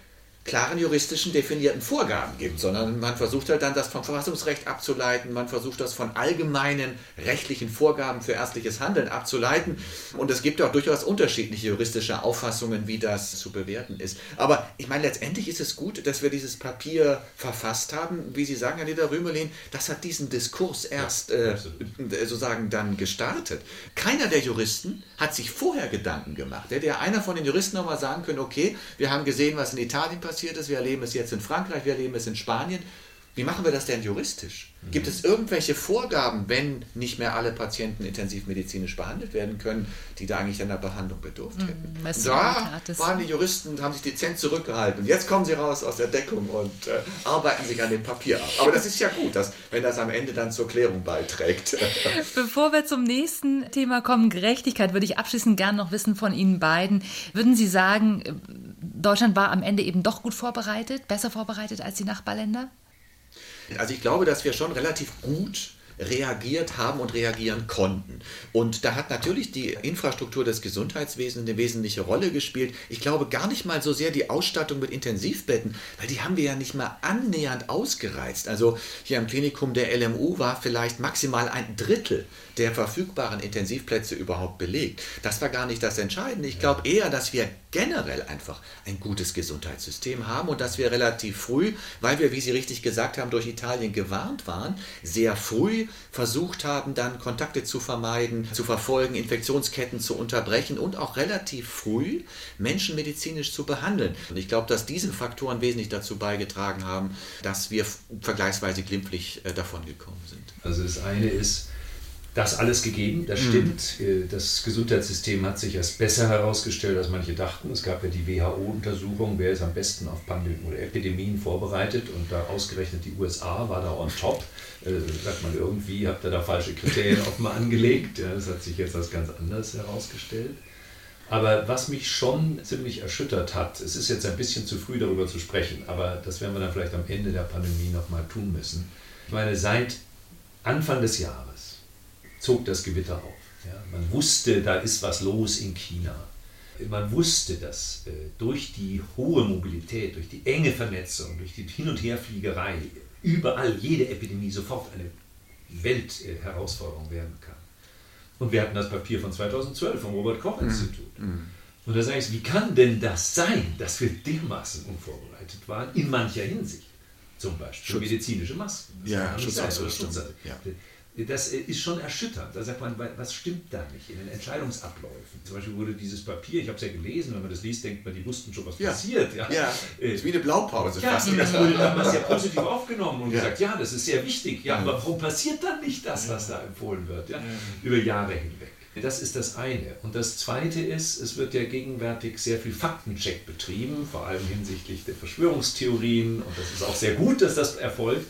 S2: klaren juristischen definierten Vorgaben gibt, sondern man versucht halt dann das vom Verfassungsrecht abzuleiten, man versucht das von allgemeinen rechtlichen Vorgaben für ärztliches Handeln abzuleiten und es gibt auch durchaus unterschiedliche juristische Auffassungen, wie das zu bewerten ist. Aber ich meine, letztendlich ist es gut, dass wir dieses Papier verfasst haben, wie Sie sagen, Herr Dieter Rümelin, das hat diesen Diskurs erst äh, sozusagen dann gestartet. Keiner der Juristen hat sich vorher Gedanken gemacht. Hätte ja einer von den Juristen nochmal sagen können, okay, wir haben gesehen, was in Italien passiert, passiert ist. Wir erleben es jetzt in Frankreich, wir erleben es in Spanien. Wie machen wir das denn juristisch? Gibt es irgendwelche Vorgaben, wenn nicht mehr alle Patienten intensivmedizinisch behandelt werden können, die da eigentlich einer Behandlung bedurft mhm, hätten? Mhm, da waren die Juristen und haben sich dezent zurückgehalten. Und jetzt kommen sie raus aus der Deckung und äh, arbeiten sich an dem Papier ab. Aber das ist ja gut, dass, wenn das am Ende dann zur Klärung beiträgt. [laughs]
S1: Bevor wir zum nächsten Thema kommen, Gerechtigkeit, würde ich abschließend gerne noch wissen von Ihnen beiden. Würden Sie sagen, Deutschland war am Ende eben doch gut vorbereitet, besser vorbereitet als die Nachbarländer?
S2: Also ich glaube, dass wir schon relativ gut reagiert haben und reagieren konnten. Und da hat natürlich die Infrastruktur des Gesundheitswesens eine wesentliche Rolle gespielt. Ich glaube gar nicht mal so sehr die Ausstattung mit Intensivbetten, weil die haben wir ja nicht mal annähernd ausgereizt. Also hier am Klinikum der LMU war vielleicht maximal ein Drittel der verfügbaren Intensivplätze überhaupt belegt. Das war gar nicht das Entscheidende. Ich glaube eher, dass wir generell einfach ein gutes Gesundheitssystem haben und dass wir relativ früh, weil wir, wie Sie richtig gesagt haben, durch Italien gewarnt waren, sehr früh versucht haben, dann Kontakte zu vermeiden, zu verfolgen, Infektionsketten zu unterbrechen und auch relativ früh Menschen medizinisch zu behandeln. Und ich glaube, dass diese Faktoren wesentlich dazu beigetragen haben, dass wir vergleichsweise glimpflich äh, davon gekommen sind.
S3: Also das eine ist, das alles gegeben, das mhm. stimmt. Mhm. Das Gesundheitssystem hat sich als besser herausgestellt, als manche dachten. Es gab ja die WHO-Untersuchung, wer ist am besten auf Pandemien oder Epidemien vorbereitet und da ausgerechnet die USA war da on top. Äh, sagt man irgendwie, habt ihr da falsche Kriterien [laughs] offenbar angelegt. Ja, das hat sich jetzt als ganz anders herausgestellt. Aber was mich schon ziemlich erschüttert hat, es ist jetzt ein bisschen zu früh darüber zu sprechen, aber das werden wir dann vielleicht am Ende der Pandemie nochmal tun müssen. Ich meine, seit Anfang des Jahres zog das Gewitter auf. Ja, man wusste, da ist was los in China. Man wusste, dass äh, durch die hohe Mobilität, durch die enge Vernetzung, durch die Hin- und Herfliegerei überall jede Epidemie sofort eine Weltherausforderung äh, werden kann. Und wir hatten das Papier von 2012 vom Robert-Koch-Institut. Mhm. mhm. Und da sage ich, wie kann denn das sein, dass wir dermaßen unvorbereitet waren, in mancher Hinsicht? Zum Beispiel Schutz. medizinische Masken.
S2: Das ja, Schutzausrüstung. Ja.
S3: Das ist schon erschütternd. Da sagt man, was stimmt da nicht in den Entscheidungsabläufen? Zum Beispiel wurde dieses Papier, ich habe es ja gelesen, wenn man das liest, denkt man, die wussten schon, was ja. passiert.
S2: Ja, ja. Äh, ist wie eine Blaupause
S3: ja, fast. Das [laughs] wurde damals sehr positiv aufgenommen und ja. gesagt, ja, das ist sehr wichtig. Ja, aber warum passiert dann nicht das, was da empfohlen wird? Ja? Über Jahre hinweg. Das ist das eine. Und das zweite ist, es wird ja gegenwärtig sehr viel Faktencheck betrieben, vor allem hinsichtlich der Verschwörungstheorien. Und das ist auch sehr gut, dass das erfolgt.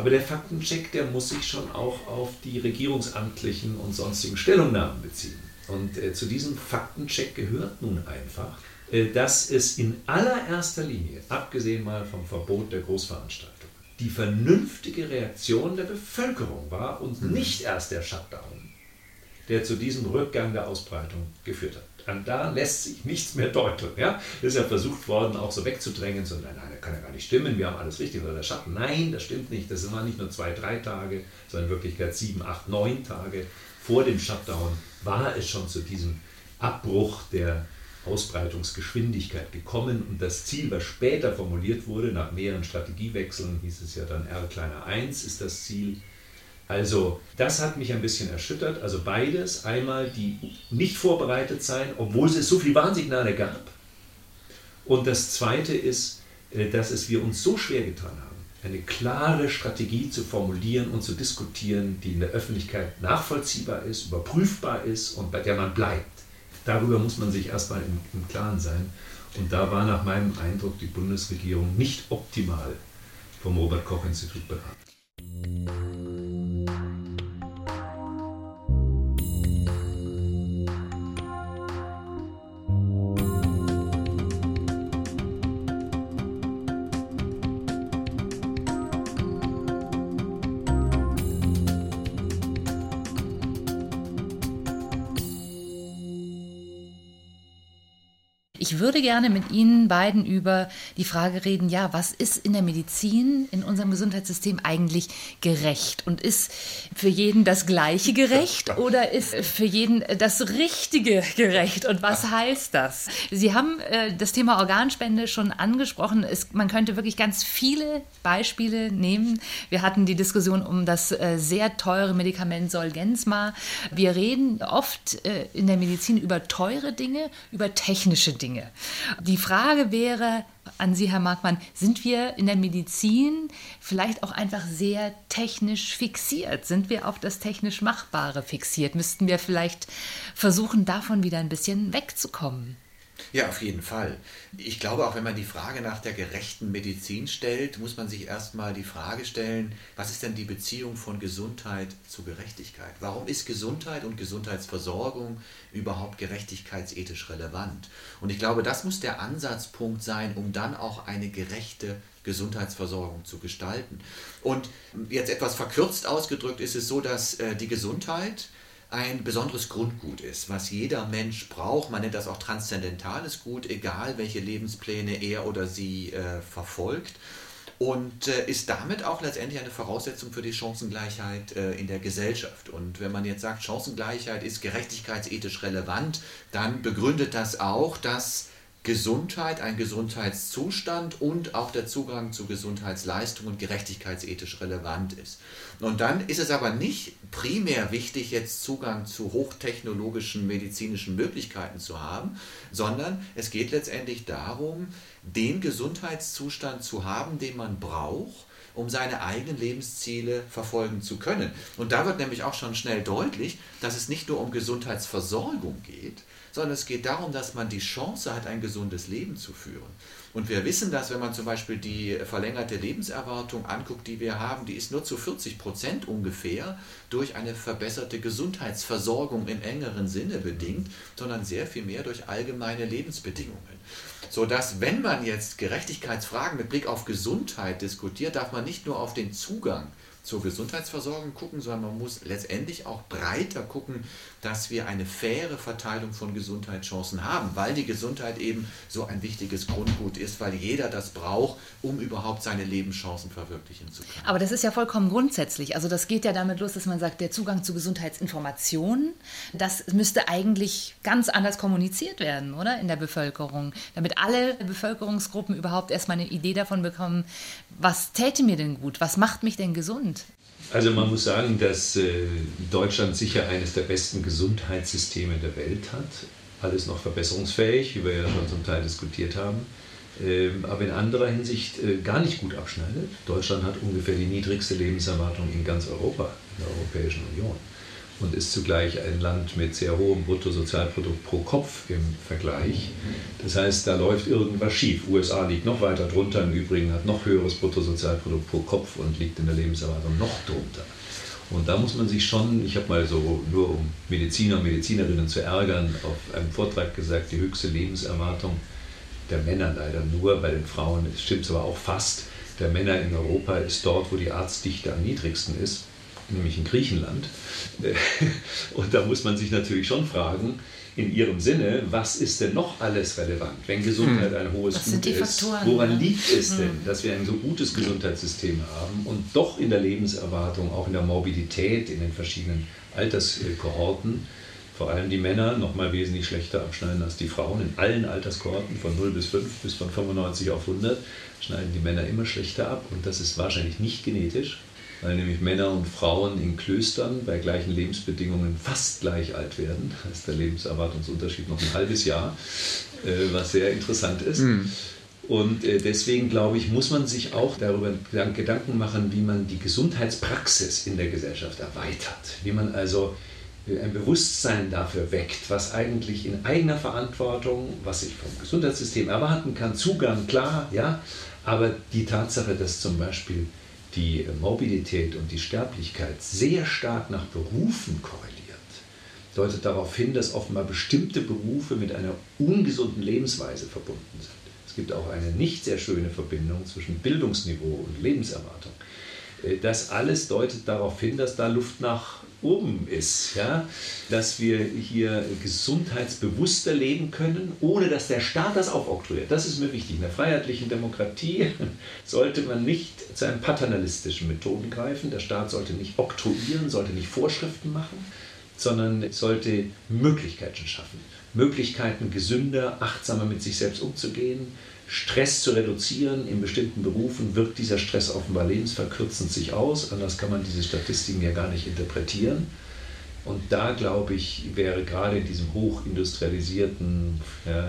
S3: Aber der Faktencheck, der muss sich schon auch auf die regierungsamtlichen und sonstigen Stellungnahmen beziehen. Und äh, zu diesem Faktencheck gehört nun einfach, äh, dass es in allererster Linie, abgesehen mal vom Verbot der Großveranstaltungen, die vernünftige Reaktion der Bevölkerung war und mhm. nicht erst der Shutdown, der zu diesem Rückgang der Ausbreitung geführt hat. Und da lässt sich nichts mehr deuten. Ja? Das ist ja versucht worden, auch so wegzudrängen, so, nein, nein, das kann ja gar nicht stimmen, wir haben alles richtig oder der Schatten. Nein, das stimmt nicht. Das waren nicht nur zwei, drei Tage, sondern in Wirklichkeit sieben, acht, neun Tage vor dem Shutdown war es schon zu diesem Abbruch der Ausbreitungsgeschwindigkeit gekommen und das Ziel, was später formuliert wurde, nach mehreren Strategiewechseln hieß es ja dann R kleiner 1 ist das Ziel, also das hat mich ein bisschen erschüttert. Also beides, einmal die nicht vorbereitet sein, obwohl es so viele Warnsignale gab. Und das Zweite ist, äh, dass es wir uns so schwer getan haben, eine klare Strategie zu formulieren und zu diskutieren, die in der Öffentlichkeit nachvollziehbar ist, überprüfbar ist und bei der man bleibt. Darüber muss man sich erstmal im, im Klaren sein. Und da war nach meinem Eindruck die Bundesregierung nicht optimal vom Robert Koch Institut beraten.
S1: Ich würde gerne mit Ihnen beiden über die Frage reden, ja, was ist in der Medizin, in unserem Gesundheitssystem eigentlich gerecht? Und ist für jeden das Gleiche gerecht [laughs] oder ist für jeden das Richtige gerecht? Und was heißt das? Sie haben äh, das Thema Organspende schon angesprochen. Es, man könnte wirklich ganz viele Beispiele nehmen. Wir hatten die Diskussion um das äh, sehr teure Medikament Solgensma. Wir reden oft äh, in der Medizin über teure Dinge, über technische Dinge. Dinge. Die Frage wäre an Sie, Herr Markmann, sind wir in der Medizin vielleicht auch einfach sehr technisch fixiert? Sind wir auf das technisch Machbare fixiert? Müssten wir vielleicht versuchen, davon wieder ein bisschen wegzukommen?
S2: Ja, auf jeden Fall. Ich glaube, auch wenn man die Frage nach der gerechten Medizin stellt, muss man sich erstmal die Frage stellen, was ist denn die Beziehung von Gesundheit zu Gerechtigkeit? Warum ist Gesundheit und Gesundheitsversorgung überhaupt gerechtigkeitsethisch relevant? Und ich glaube, das muss der Ansatzpunkt sein, um dann auch eine gerechte Gesundheitsversorgung zu gestalten. Und jetzt etwas verkürzt ausgedrückt ist es so, dass äh, die Gesundheit ein besonderes Grundgut ist, was jeder Mensch braucht. Man nennt das auch transzendentales Gut, egal welche Lebenspläne er oder sie äh, verfolgt. Und äh, ist damit auch letztendlich eine Voraussetzung für die Chancengleichheit äh, in der Gesellschaft. Und wenn man jetzt sagt, Chancengleichheit ist gerechtigkeitsethisch relevant, dann begründet das auch, dass Gesundheit, ein Gesundheitszustand und auch der Zugang zu Gesundheitsleistungen gerechtigkeitsethisch relevant ist. Und dann ist es aber nicht primär wichtig, jetzt Zugang zu hochtechnologischen medizinischen Möglichkeiten zu haben, sondern es geht letztendlich darum, den Gesundheitszustand zu haben, den man braucht, um seine eigenen Lebensziele verfolgen zu können. Und da wird nämlich auch schon schnell deutlich, dass es nicht nur um Gesundheitsversorgung geht, sondern es geht darum, dass man die Chance hat, ein gesundes Leben zu führen. Und wir wissen dass wenn man zum Beispiel die verlängerte Lebenserwartung anguckt, die wir haben, die ist nur zu 40 Prozent ungefähr durch eine verbesserte Gesundheitsversorgung im engeren Sinne bedingt, sondern sehr viel mehr durch allgemeine Lebensbedingungen. Sodass, wenn man jetzt Gerechtigkeitsfragen mit Blick auf Gesundheit diskutiert, darf man nicht nur auf den Zugang zur Gesundheitsversorgung gucken, sondern man muss letztendlich auch breiter gucken, dass wir eine faire Verteilung von Gesundheitschancen haben, weil die Gesundheit eben so ein wichtiges Grundgut ist, weil jeder das braucht, um überhaupt seine Lebenschancen verwirklichen zu können.
S1: Aber das ist ja vollkommen grundsätzlich. Also das geht ja damit los, dass man sagt, der Zugang zu Gesundheitsinformationen, das müsste eigentlich ganz anders kommuniziert werden, oder? In der Bevölkerung, damit alle Bevölkerungsgruppen überhaupt erstmal eine Idee davon bekommen, was täte mir denn gut, was macht mich denn gesund?
S3: Also man muss sagen, dass äh, Deutschland sicher eines der besten Gesundheitssysteme der Welt hat. Alles noch verbesserungsfähig, wie wir ja schon zum Teil diskutiert haben. Ähm, aber in anderer Hinsicht äh, gar nicht gut abschneidet. Deutschland hat ungefähr die niedrigste Lebenserwartung in ganz Europa, in der Europäischen Union. Und ist zugleich ein Land mit sehr hohem Bruttosozialprodukt pro Kopf im Vergleich. Das heißt, da läuft irgendwas schief. USA liegt noch weiter drunter, im Übrigen hat noch höheres Bruttosozialprodukt pro Kopf und liegt in der Lebenserwartung noch drunter. Und da muss man sich schon, ich habe mal so nur um Mediziner und Medizinerinnen zu ärgern, auf einem Vortrag gesagt, die höchste Lebenserwartung der Männer leider nur, bei den Frauen stimmt es aber auch fast, der Männer in Europa ist dort, wo die Arztdichte am niedrigsten ist, nämlich in Griechenland. [laughs] Und da muss man sich natürlich schon fragen, in ihrem Sinne, was ist denn noch alles relevant, wenn Gesundheit hm. ein hohes was Gut ist? Woran ne? liegt es hm. denn, dass wir ein so gutes Gesundheitssystem haben und doch in der Lebenserwartung, auch in der Morbidität in den verschiedenen Alterskohorten, vor allem die Männer noch mal wesentlich schlechter abschneiden als die Frauen. In allen Alterskohorten von 0 bis 5 bis von 95 auf 100 schneiden die Männer immer schlechter ab. Und das ist wahrscheinlich nicht genetisch, weil nämlich Männer und Frauen in Klöstern bei gleichen Lebensbedingungen fast gleich alt werden. Da ist der Lebenserwartungsunterschied noch ein halbes Jahr, äh, was sehr interessant ist. Mhm. Und äh, deswegen glaube ich, muss man sich auch darüber Gedanken machen, wie man die Gesundheitspraxis in der Gesellschaft erweitert. Wie man also ein Bewusstsein dafür weckt, was eigentlich in eigener Verantwortung, was ich vom Gesundheitssystem erwarten kann, Zugang, klar, ja, aber die Tatsache, dass zum Beispiel die Mobilität und die Sterblichkeit sehr stark nach Berufen korreliert, deutet darauf hin, dass offenbar bestimmte Berufe mit einer ungesunden Lebensweise verbunden sind. Es gibt auch eine nicht sehr schöne Verbindung zwischen Bildungsniveau und Lebenserwartung. Äh, das alles deutet darauf hin, dass da Luft nach oben ist, ja? dass wir hier gesundheitsbewusster leben können, ohne dass der Staat das aufoktroyiert. Das ist mir wichtig. In der freiheitlichen Demokratie [laughs] sollte man nicht zu einem paternalistischen Methoden greifen. Der Staat sollte nicht oktroyieren, sollte nicht Vorschriften machen, sondern sollte Möglichkeiten schaffen. Möglichkeiten, gesünder, achtsamer mit sich selbst umzugehen, Stress zu reduzieren. In bestimmten Berufen wirkt dieser Stress offenbar lebensverkürzend sich aus. Anders kann man diese Statistiken ja gar nicht interpretieren. Und da, glaube ich, wäre gerade in diesem hochindustrialisierten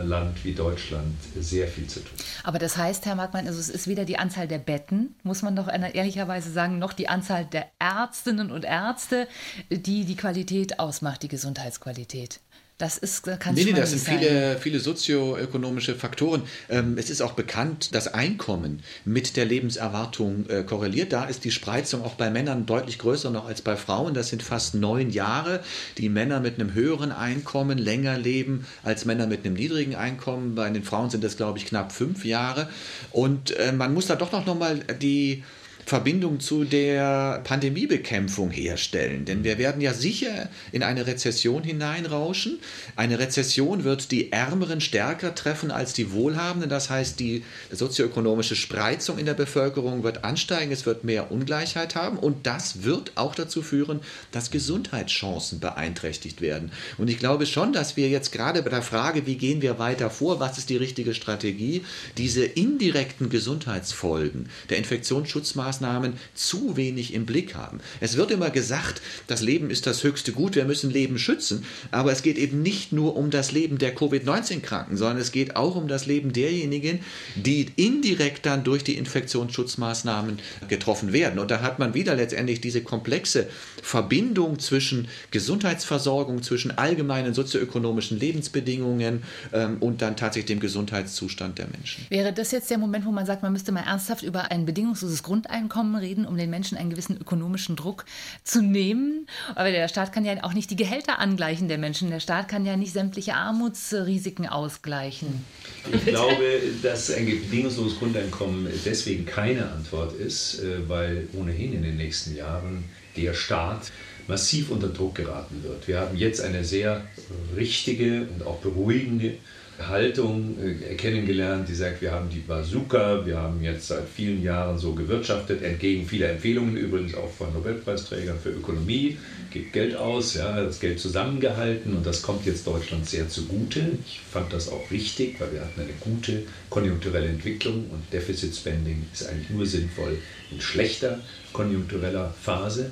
S3: Land wie Deutschland sehr viel zu tun.
S1: Aber das heißt, Herr Markmann, also es ist weder die Anzahl der Betten, muss man doch ehrlicherweise sagen, noch die Anzahl der Ärztinnen und Ärzte, die die Qualität ausmacht, die Gesundheitsqualität. Das ist
S2: kann Nee, nee, das sind viele, viele sozioökonomische Faktoren. Ähm, es ist auch bekannt, dass Einkommen mit der Lebenserwartung äh, korreliert. Da ist die Spreizung auch bei Männern deutlich größer noch als bei Frauen. Das sind fast neun Jahre, die Männer mit einem höheren Einkommen länger leben als Männer mit einem niedrigen Einkommen. Bei den Frauen sind das, glaube ich, knapp fünf Jahre. Und äh, man muss da doch noch mal die Verbindung zu der Pandemiebekämpfung herstellen. Denn wir werden ja sicher in eine Rezession hineinrauschen. Eine Rezession wird die Ärmeren stärker treffen als die Wohlhabenden. Das heißt, die sozioökonomische Spreizung in der Bevölkerung wird ansteigen. Es wird mehr Ungleichheit haben. Und das wird auch dazu führen, dass Gesundheitschancen beeinträchtigt werden. Und ich glaube schon, dass wir jetzt gerade bei der Frage, wie gehen wir weiter vor, was ist die richtige Strategie, diese indirekten Gesundheitsfolgen der Infektionsschutzmaßnahmen Maßnahmen zu wenig im Blick haben. Es wird immer gesagt, das Leben ist das höchste Gut, wir müssen Leben schützen, aber es geht eben nicht nur um das Leben der Covid-19-Kranken, sondern es geht auch um das Leben derjenigen, die indirekt dann durch die Infektionsschutzmaßnahmen getroffen werden. Und da hat man wieder letztendlich diese komplexe Verbindung zwischen Gesundheitsversorgung, zwischen allgemeinen sozioökonomischen Lebensbedingungen ähm, und dann tatsächlich dem Gesundheitszustand der Menschen.
S1: Wäre das jetzt der Moment, wo man sagt, man müsste mal ernsthaft über ein bedingungsloses Grundeinkommen Grundeinkommen reden, um den Menschen einen gewissen ökonomischen Druck zu nehmen. Aber der Staat kann ja auch nicht die Gehälter angleichen der Menschen. Der Staat kann ja nicht sämtliche Armutsrisiken ausgleichen.
S3: Ich glaube, dass ein bedingungsloses Grundeinkommen deswegen keine Antwort ist, äh, weil ohnehin in den nächsten Jahren der Staat massiv unter Druck geraten wird. Wir haben jetzt eine sehr richtige und auch beruhigende Haltung äh, kennengelernt, die sagt, wir haben die Bazooka, wir haben jetzt seit vielen Jahren so gewirtschaftet, entgegen vieler Empfehlungen, übrigens auch von Nobelpreisträgern für Ökonomie, gibt Geld aus, ja, das Geld zusammengehalten und das kommt jetzt Deutschland sehr zugute. Ich fand das auch richtig, weil wir hatten eine gute konjunkturelle Entwicklung und Deficit Spending ist eigentlich nur sinnvoll in schlechter konjunktureller Phase.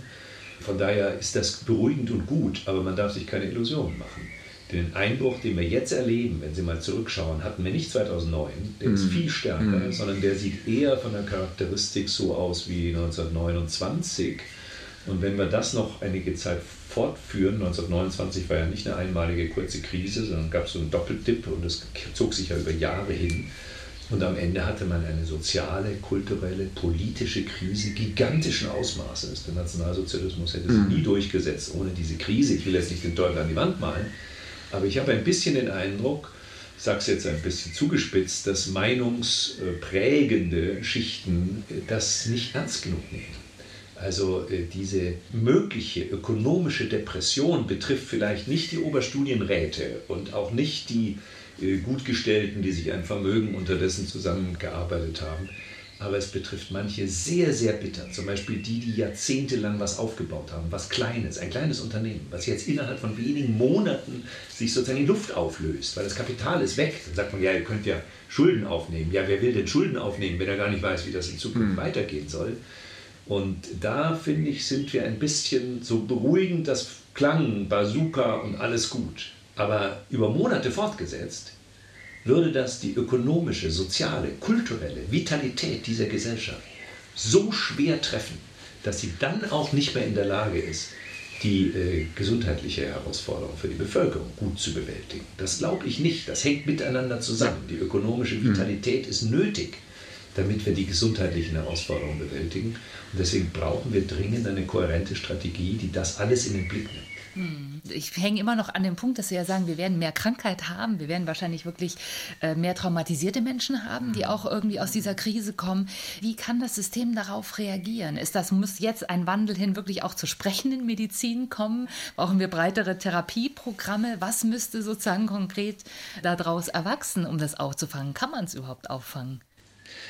S3: Von daher ist das beruhigend und gut, aber man darf sich keine Illusionen machen. Den Einbruch, den wir jetzt erleben, wenn Sie mal zurückschauen, hatten wir nicht 2009, der ist mhm. viel stärker, mm. sondern der sieht eher von der Charakteristik so aus wie 1929. Und wenn wir das noch einige Zeit fortführen, 1929 war ja nicht eine einmalige kurze Krise, sondern gab es so einen Doppeltipp und es zog sich ja über Jahre hin. Und am Ende hatte man eine soziale, kulturelle, politische Krise gigantischen Ausmaßes. Der Nationalsozialismus hätte sich mhm. nie durchgesetzt ohne diese Krise. Ich will jetzt nicht den Teufel an die Wand malen, aber ich habe ein bisschen den Eindruck, ich sage es jetzt ein bisschen zugespitzt, dass meinungsprägende Schichten das nicht ernst genug nehmen. Also äh, diese mögliche ökonomische Depression betrifft vielleicht nicht die Oberstudienräte und auch nicht die äh, Gutgestellten, die sich ein Vermögen unterdessen zusammengearbeitet haben. Aber es betrifft manche sehr, sehr bitter. Zum Beispiel die, die jahrzehntelang was aufgebaut haben, was Kleines, ein kleines Unternehmen, was jetzt innerhalb von wenigen Monaten sich sozusagen in Luft auflöst, weil das Kapital ist weg. Dann sagt man, ja, ihr könnt ja Schulden aufnehmen. Ja, wer will denn Schulden aufnehmen, wenn er gar nicht weiß, wie das in Zukunft mhm. weitergehen soll? Und da, finde ich, sind wir ein bisschen so beruhigend, das klang Bazooka und alles gut. Aber über Monate fortgesetzt, würde das die ökonomische, soziale, kulturelle Vitalität dieser Gesellschaft so schwer treffen, dass sie dann auch nicht mehr in der Lage ist, die äh, gesundheitliche Herausforderung für die Bevölkerung gut zu bewältigen. Das glaube ich nicht. Das hängt miteinander zusammen. Die ökonomische mhm. Vitalität ist nötig, damit wir die gesundheitlichen Herausforderungen bewältigen. Und deswegen brauchen wir dringend eine kohärente Strategie, die das alles in den Blick nimmt.
S1: Hm. Ich hänge immer noch an dem Punkt, dass Sie ja sagen, wir werden mehr Krankheit haben, wir werden wahrscheinlich wirklich äh, mehr traumatisierte Menschen haben, die auch irgendwie aus dieser Krise kommen. Wie kann das System darauf reagieren? Ist das, muss jetzt ein Wandel hin wirklich auch zur sprechenden Medizin kommen? Brauchen wir breitere Therapieprogramme? Was müsste sozusagen konkret daraus erwachsen, um das aufzufangen? Kann man es überhaupt auffangen?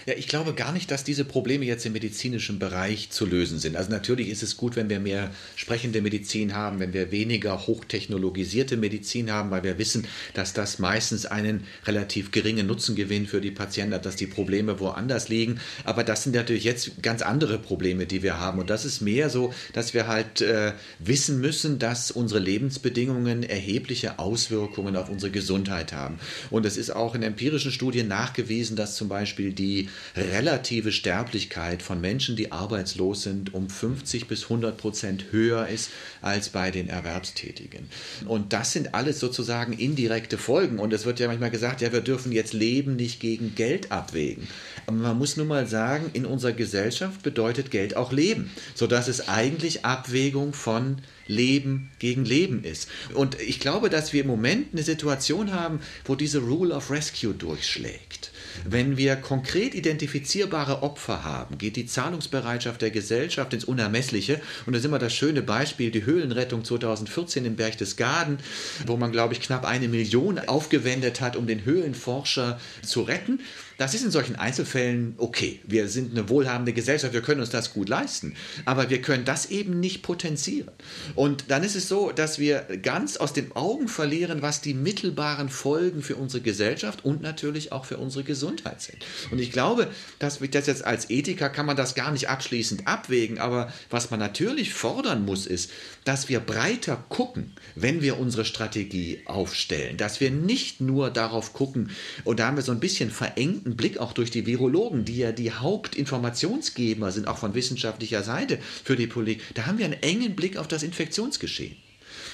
S2: Ja, ich glaube gar nicht, dass diese Probleme jetzt im medizinischen Bereich zu lösen sind. Also natürlich ist es gut, wenn wir mehr sprechende Medizin haben, wenn wir weniger hochtechnologisierte Medizin haben, weil wir wissen, dass das meistens einen relativ geringen Nutzengewinn für die Patienten hat, dass die Probleme woanders liegen. Aber das sind natürlich jetzt ganz andere Probleme, die wir haben. Und das ist mehr so, dass wir halt äh, wissen müssen, dass unsere Lebensbedingungen erhebliche Auswirkungen auf unsere Gesundheit haben. Und es ist auch in empirischen Studien nachgewiesen, dass zum Beispiel die die relative Sterblichkeit von Menschen, die arbeitslos sind, um 50 bis 100 Prozent höher ist als bei den Erwerbstätigen. Und das sind alles sozusagen indirekte Folgen. Und es wird ja manchmal gesagt, ja, wir dürfen jetzt Leben nicht gegen Geld abwägen. Aber man muss nun mal sagen, in unserer Gesellschaft bedeutet Geld auch Leben, sodass es eigentlich Abwägung von Leben gegen Leben ist. Und ich glaube, dass wir im Moment eine Situation haben, wo diese Rule of Rescue durchschlägt. Wenn wir konkret identifizierbare Opfer haben, geht die Zahlungsbereitschaft der Gesellschaft ins Unermessliche. Und das ist immer das schöne Beispiel, die Höhlenrettung 2014 im Berchtesgaden, wo man, glaube ich, knapp eine Million aufgewendet hat, um den Höhlenforscher zu retten. Das ist in solchen Einzelfällen okay. Wir sind eine wohlhabende Gesellschaft, wir können uns das gut leisten. Aber wir können das eben nicht potenzieren. Und dann ist es so, dass wir ganz aus den Augen verlieren, was die mittelbaren Folgen für unsere Gesellschaft und natürlich auch für unsere Gesundheit sind. Und ich glaube, dass das jetzt als Ethiker kann man das gar nicht abschließend abwägen. Aber was man natürlich fordern muss, ist, dass wir breiter gucken, wenn wir unsere Strategie aufstellen. Dass wir nicht nur darauf gucken, und da haben wir so ein bisschen verengten einen Blick auch durch die Virologen, die ja die Hauptinformationsgeber sind, auch von wissenschaftlicher Seite für die Politik. Da haben wir einen engen Blick auf das Infektionsgeschehen.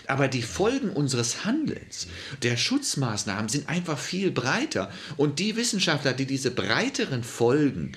S2: Aber die Folgen unseres Handelns, der Schutzmaßnahmen sind einfach viel breiter. Und die Wissenschaftler, die diese breiteren Folgen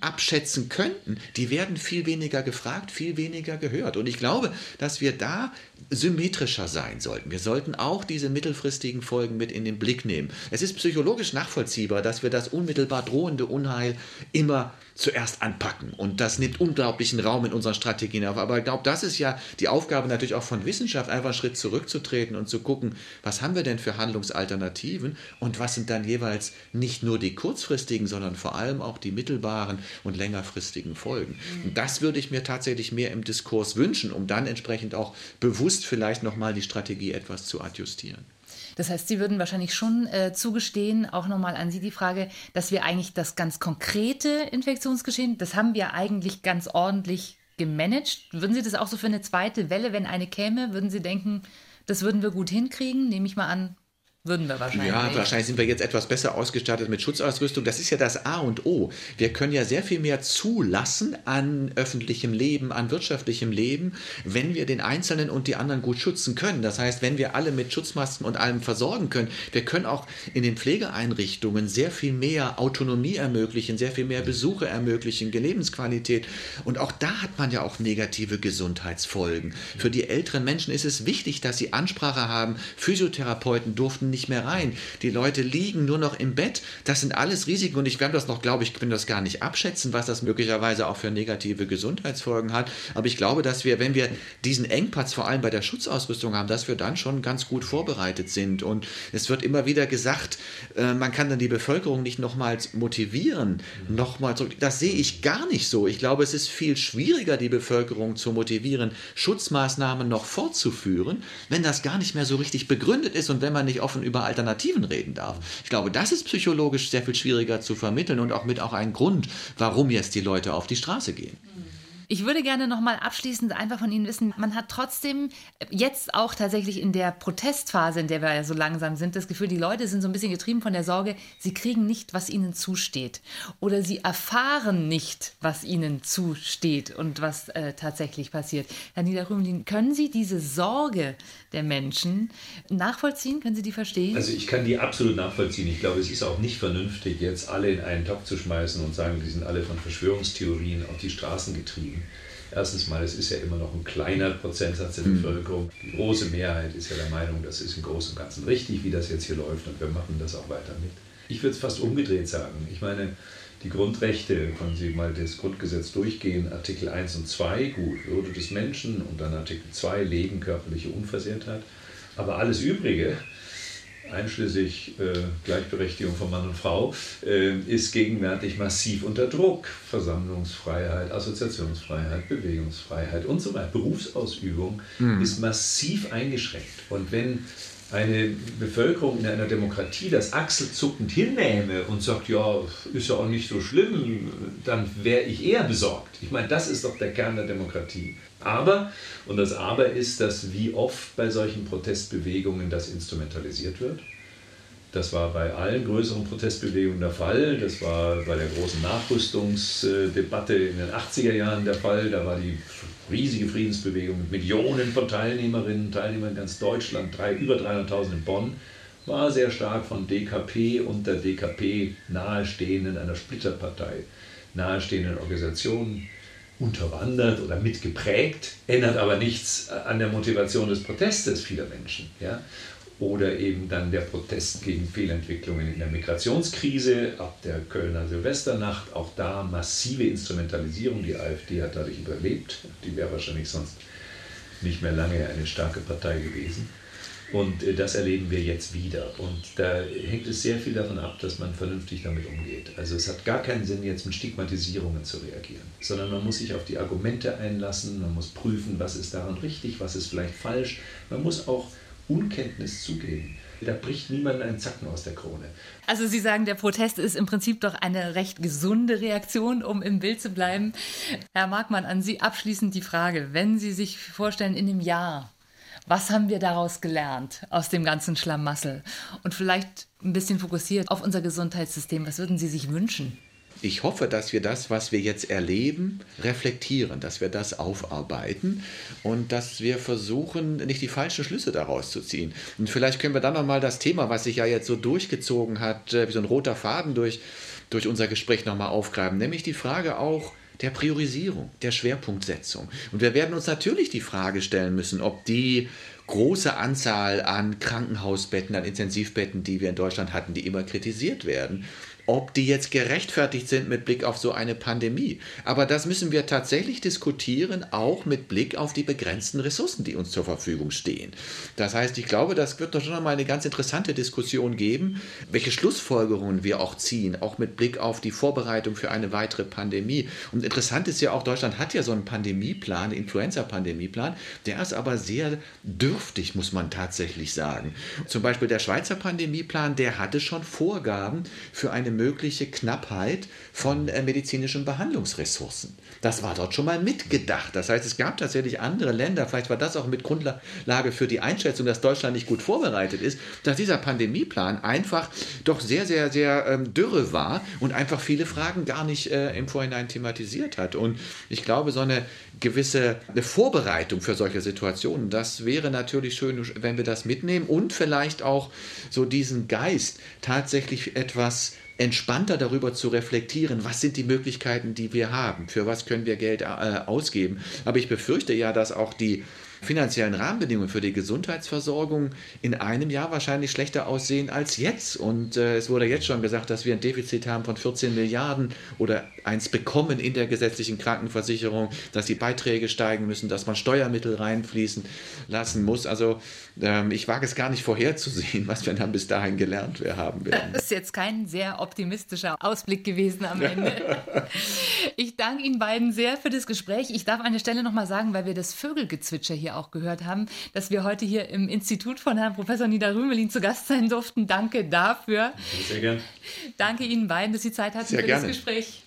S2: abschätzen könnten, die werden viel weniger gefragt, viel weniger gehört. Und ich glaube, dass wir da symmetrischer sein sollten. Wir sollten auch diese mittelfristigen Folgen mit in den Blick nehmen. Es ist psychologisch nachvollziehbar, dass wir das unmittelbar drohende Unheil immer zuerst anpacken. Und das nimmt unglaublichen Raum in unseren Strategien auf. Aber ich glaube, das ist ja die Aufgabe natürlich auch von Wissenschaft, einfach einen Schritt zurückzutreten und zu gucken, was haben wir denn für Handlungsalternativen und was sind dann jeweils nicht nur die kurzfristigen, sondern vor allem auch die mittelbaren und längerfristigen Folgen. Und das würde ich mir tatsächlich mehr im Diskurs wünschen, um dann entsprechend auch bewusst vielleicht nochmal die Strategie etwas zu adjustieren.
S1: Das heißt, Sie würden wahrscheinlich schon äh, zugestehen, auch nochmal an Sie die Frage, dass wir eigentlich das ganz konkrete Infektionsgeschehen, das haben wir eigentlich ganz ordentlich gemanagt. Würden Sie das auch so für eine zweite Welle, wenn eine käme, würden Sie denken, das würden wir gut hinkriegen? Nehme ich mal an, würden wir wahrscheinlich.
S2: Ja, wahrscheinlich sind wir jetzt etwas besser ausgestattet mit Schutzausrüstung. Das ist ja das A und O. Wir können ja sehr viel mehr zulassen an öffentlichem Leben, an wirtschaftlichem Leben, wenn wir den Einzelnen und die anderen gut schützen können. Das heißt, wenn wir alle mit Schutzmasken und allem versorgen können, wir können auch in den Pflegeeinrichtungen sehr viel mehr Autonomie ermöglichen, sehr viel mehr Besuche ermöglichen, Lebensqualität. Und auch da hat man ja auch negative Gesundheitsfolgen. Für die älteren Menschen ist es wichtig, dass sie Ansprache haben. Physiotherapeuten durften nicht nicht mehr rein. Die Leute liegen nur noch im Bett. Das sind alles Risiken und ich werde das noch, glaube ich, bin das gar nicht abschätzen, was das möglicherweise auch für negative Gesundheitsfolgen hat. Aber ich glaube, dass wir, wenn wir diesen Engpass vor allem bei der Schutzausrüstung haben, dass wir dann schon ganz gut vorbereitet sind. Und es wird immer wieder gesagt, äh, man kann dann die Bevölkerung nicht nochmals motivieren, nochmal zurück. Das sehe ich gar nicht so. Ich glaube, es ist viel schwieriger, die Bevölkerung zu motivieren, Schutzmaßnahmen noch fortzuführen, wenn das gar nicht mehr so richtig begründet ist und wenn man nicht offen über Alternativen reden darf. Ich glaube, das ist psychologisch sehr viel schwieriger zu vermitteln und auch mit auch ein Grund, warum jetzt die Leute auf die Straße gehen.
S1: Ich würde gerne noch mal abschließend einfach von Ihnen wissen, man hat trotzdem jetzt auch tatsächlich in der Protestphase, in der wir ja so langsam sind, das Gefühl, die Leute sind so ein bisschen getrieben von der Sorge, sie kriegen nicht, was ihnen zusteht. Oder sie erfahren nicht, was ihnen zusteht und was äh, tatsächlich passiert. Herr Niederrümelin, können Sie diese Sorge der Menschen nachvollziehen? Können Sie die verstehen?
S3: Also ich kann die absolut nachvollziehen. Ich glaube, es ist auch nicht vernünftig, jetzt alle in einen Topf zu schmeißen und sagen, die sind alle von Verschwörungstheorien auf die Straßen getrieben. Erstens mal, es ist ja immer noch ein kleiner Prozentsatz der mhm. Bevölkerung. Die große Mehrheit ist ja der Meinung, das ist im Großen und Ganzen richtig, wie das jetzt hier läuft und wir machen das auch weiter mit. Ich würde es fast umgedreht sagen. Ich meine, die Grundrechte, wenn Sie mal das Grundgesetz durchgehen, Artikel 1 und 2, gut, Würde des Menschen und dann Artikel 2, Leben, körperliche Unversehrtheit. Aber alles Übrige, einschließlich äh, Gleichberechtigung von Mann und Frau, äh, ist gegenwärtig massiv unter Druck. Versammlungsfreiheit, Assoziationsfreiheit, Bewegungsfreiheit und so weiter. Berufsausübung mhm. ist massiv eingeschränkt. Und wenn eine Bevölkerung in einer Demokratie das achselzuckend hinnehme und sagt, ja, ist ja auch nicht so schlimm, dann wäre ich eher besorgt. Ich meine, das ist doch der Kern der Demokratie. Aber, und das Aber ist, dass wie oft bei solchen Protestbewegungen das instrumentalisiert wird. Das war bei allen größeren Protestbewegungen der Fall. Das war bei der großen Nachrüstungsdebatte in den 80er Jahren der Fall. Da war die riesige Friedensbewegung mit Millionen von Teilnehmerinnen und Teilnehmern in ganz Deutschland, drei, über 300.000 in Bonn, war sehr stark von DKP und der DKP nahestehenden, einer Splitterpartei, nahestehenden Organisationen unterwandert oder mitgeprägt, ändert aber nichts an der Motivation des Protestes vieler Menschen. Ja? Oder eben dann der Protest gegen Fehlentwicklungen in der Migrationskrise, ab der Kölner Silvesternacht, auch da massive Instrumentalisierung. Die AfD hat dadurch überlebt. Die wäre wahrscheinlich sonst nicht mehr lange eine starke Partei gewesen. Und äh, das erleben wir jetzt wieder. Und da hängt es sehr viel davon ab, dass man vernünftig damit umgeht. Also es hat gar keinen Sinn, jetzt mit Stigmatisierungen zu reagieren, sondern man muss sich auf die Argumente einlassen, man muss prüfen, was ist daran richtig, was ist vielleicht falsch. Man muss auch Unkenntnis zugeben. Da bricht niemand einen Zacken aus der Krone.
S1: Also Sie sagen, der Protest ist im Prinzip doch eine recht gesunde Reaktion, um im Bild zu bleiben. Herr Markmann, an Sie abschließend die Frage, wenn Sie sich vorstellen, in einem Jahr, was haben wir daraus gelernt aus dem ganzen Schlamassel? Und vielleicht ein bisschen fokussiert auf unser Gesundheitssystem, was würden Sie sich wünschen?
S2: ich hoffe, dass wir das, was wir jetzt erleben, reflektieren, dass wir das aufarbeiten und dass wir versuchen, nicht die falschen Schlüsse daraus zu ziehen. Und vielleicht können wir dann nochmal das Thema, was sich ja jetzt so durchgezogen hat, äh, wie so ein roter Faden durch, durch unser Gespräch nochmal aufgreifen, nämlich die Frage auch, der Priorisierung, der Schwerpunktsetzung. Und wir werden uns natürlich die Frage stellen müssen, ob die große Anzahl an Krankenhausbetten, an Intensivbetten, die wir in Deutschland hatten, die immer kritisiert werden, ob die jetzt gerechtfertigt sind mit Blick auf so eine Pandemie. Aber das müssen wir tatsächlich diskutieren, auch mit Blick auf die begrenzten Ressourcen, die uns zur Verfügung stehen. Das heißt, ich glaube, das wird doch schon mal eine ganz interessante Diskussion geben, welche Schlussfolgerungen wir auch ziehen, auch mit Blick auf die Vorbereitung für eine weitere Pandemie. Und interessant ist ja auch, Deutschland hat ja so einen Pandemieplan, Influenza-Pandemieplan, der ist aber sehr dürftig, muss man tatsächlich sagen. Zum Beispiel der Schweizer Pandemieplan, der hatte schon Vorgaben für eine mögliche Knappheit von äh, medizinischen Behandlungsressourcen. Das war dort schon mal mitgedacht. Das heißt, es gab tatsächlich andere Länder, vielleicht war das auch mit Grundlage für die Einschätzung, dass Deutschland nicht gut vorbereitet ist, dass dieser Pandemieplan einfach doch sehr, sehr, sehr ähm, dürre war und einfach viele Fragen gar nicht äh, im Vorhinein thematisiert hat. Und ich glaube, so eine gewisse eine Vorbereitung für solche Situationen, das wäre natürlich schön, wenn wir das mitnehmen und vielleicht auch so diesen Geist tatsächlich etwas entspannter darüber zu reflektieren, was sind die Möglichkeiten, die wir haben, für was können wir Geld äh, ausgeben. Aber ich befürchte ja, dass auch die finanziellen Rahmenbedingungen für die Gesundheitsversorgung in einem Jahr wahrscheinlich schlechter aussehen als jetzt. Und äh, es wurde jetzt schon gesagt, dass wir ein Defizit haben von 14 Milliarden oder eins bekommen in der gesetzlichen Krankenversicherung, dass die Beiträge steigen müssen, dass man Steuermittel reinfließen lassen muss. Also ähm, ich wage es gar nicht vorherzusehen, was wir dann bis dahin gelernt haben werden.
S1: Das ist jetzt kein sehr optimistischer Ausblick gewesen am Ende. [laughs] ich danke Ihnen beiden sehr für das Gespräch. Ich darf an der Stelle nochmal sagen, weil wir das Vögelgezwitscher hier auch gehört haben, dass wir heute hier im Institut von Herrn Professor Niederrümelin zu Gast sein durften. Danke dafür.
S3: Sehr gerne.
S1: Danke Ihnen beiden, dass Sie Zeit hatten sehr für gerne. das Gespräch.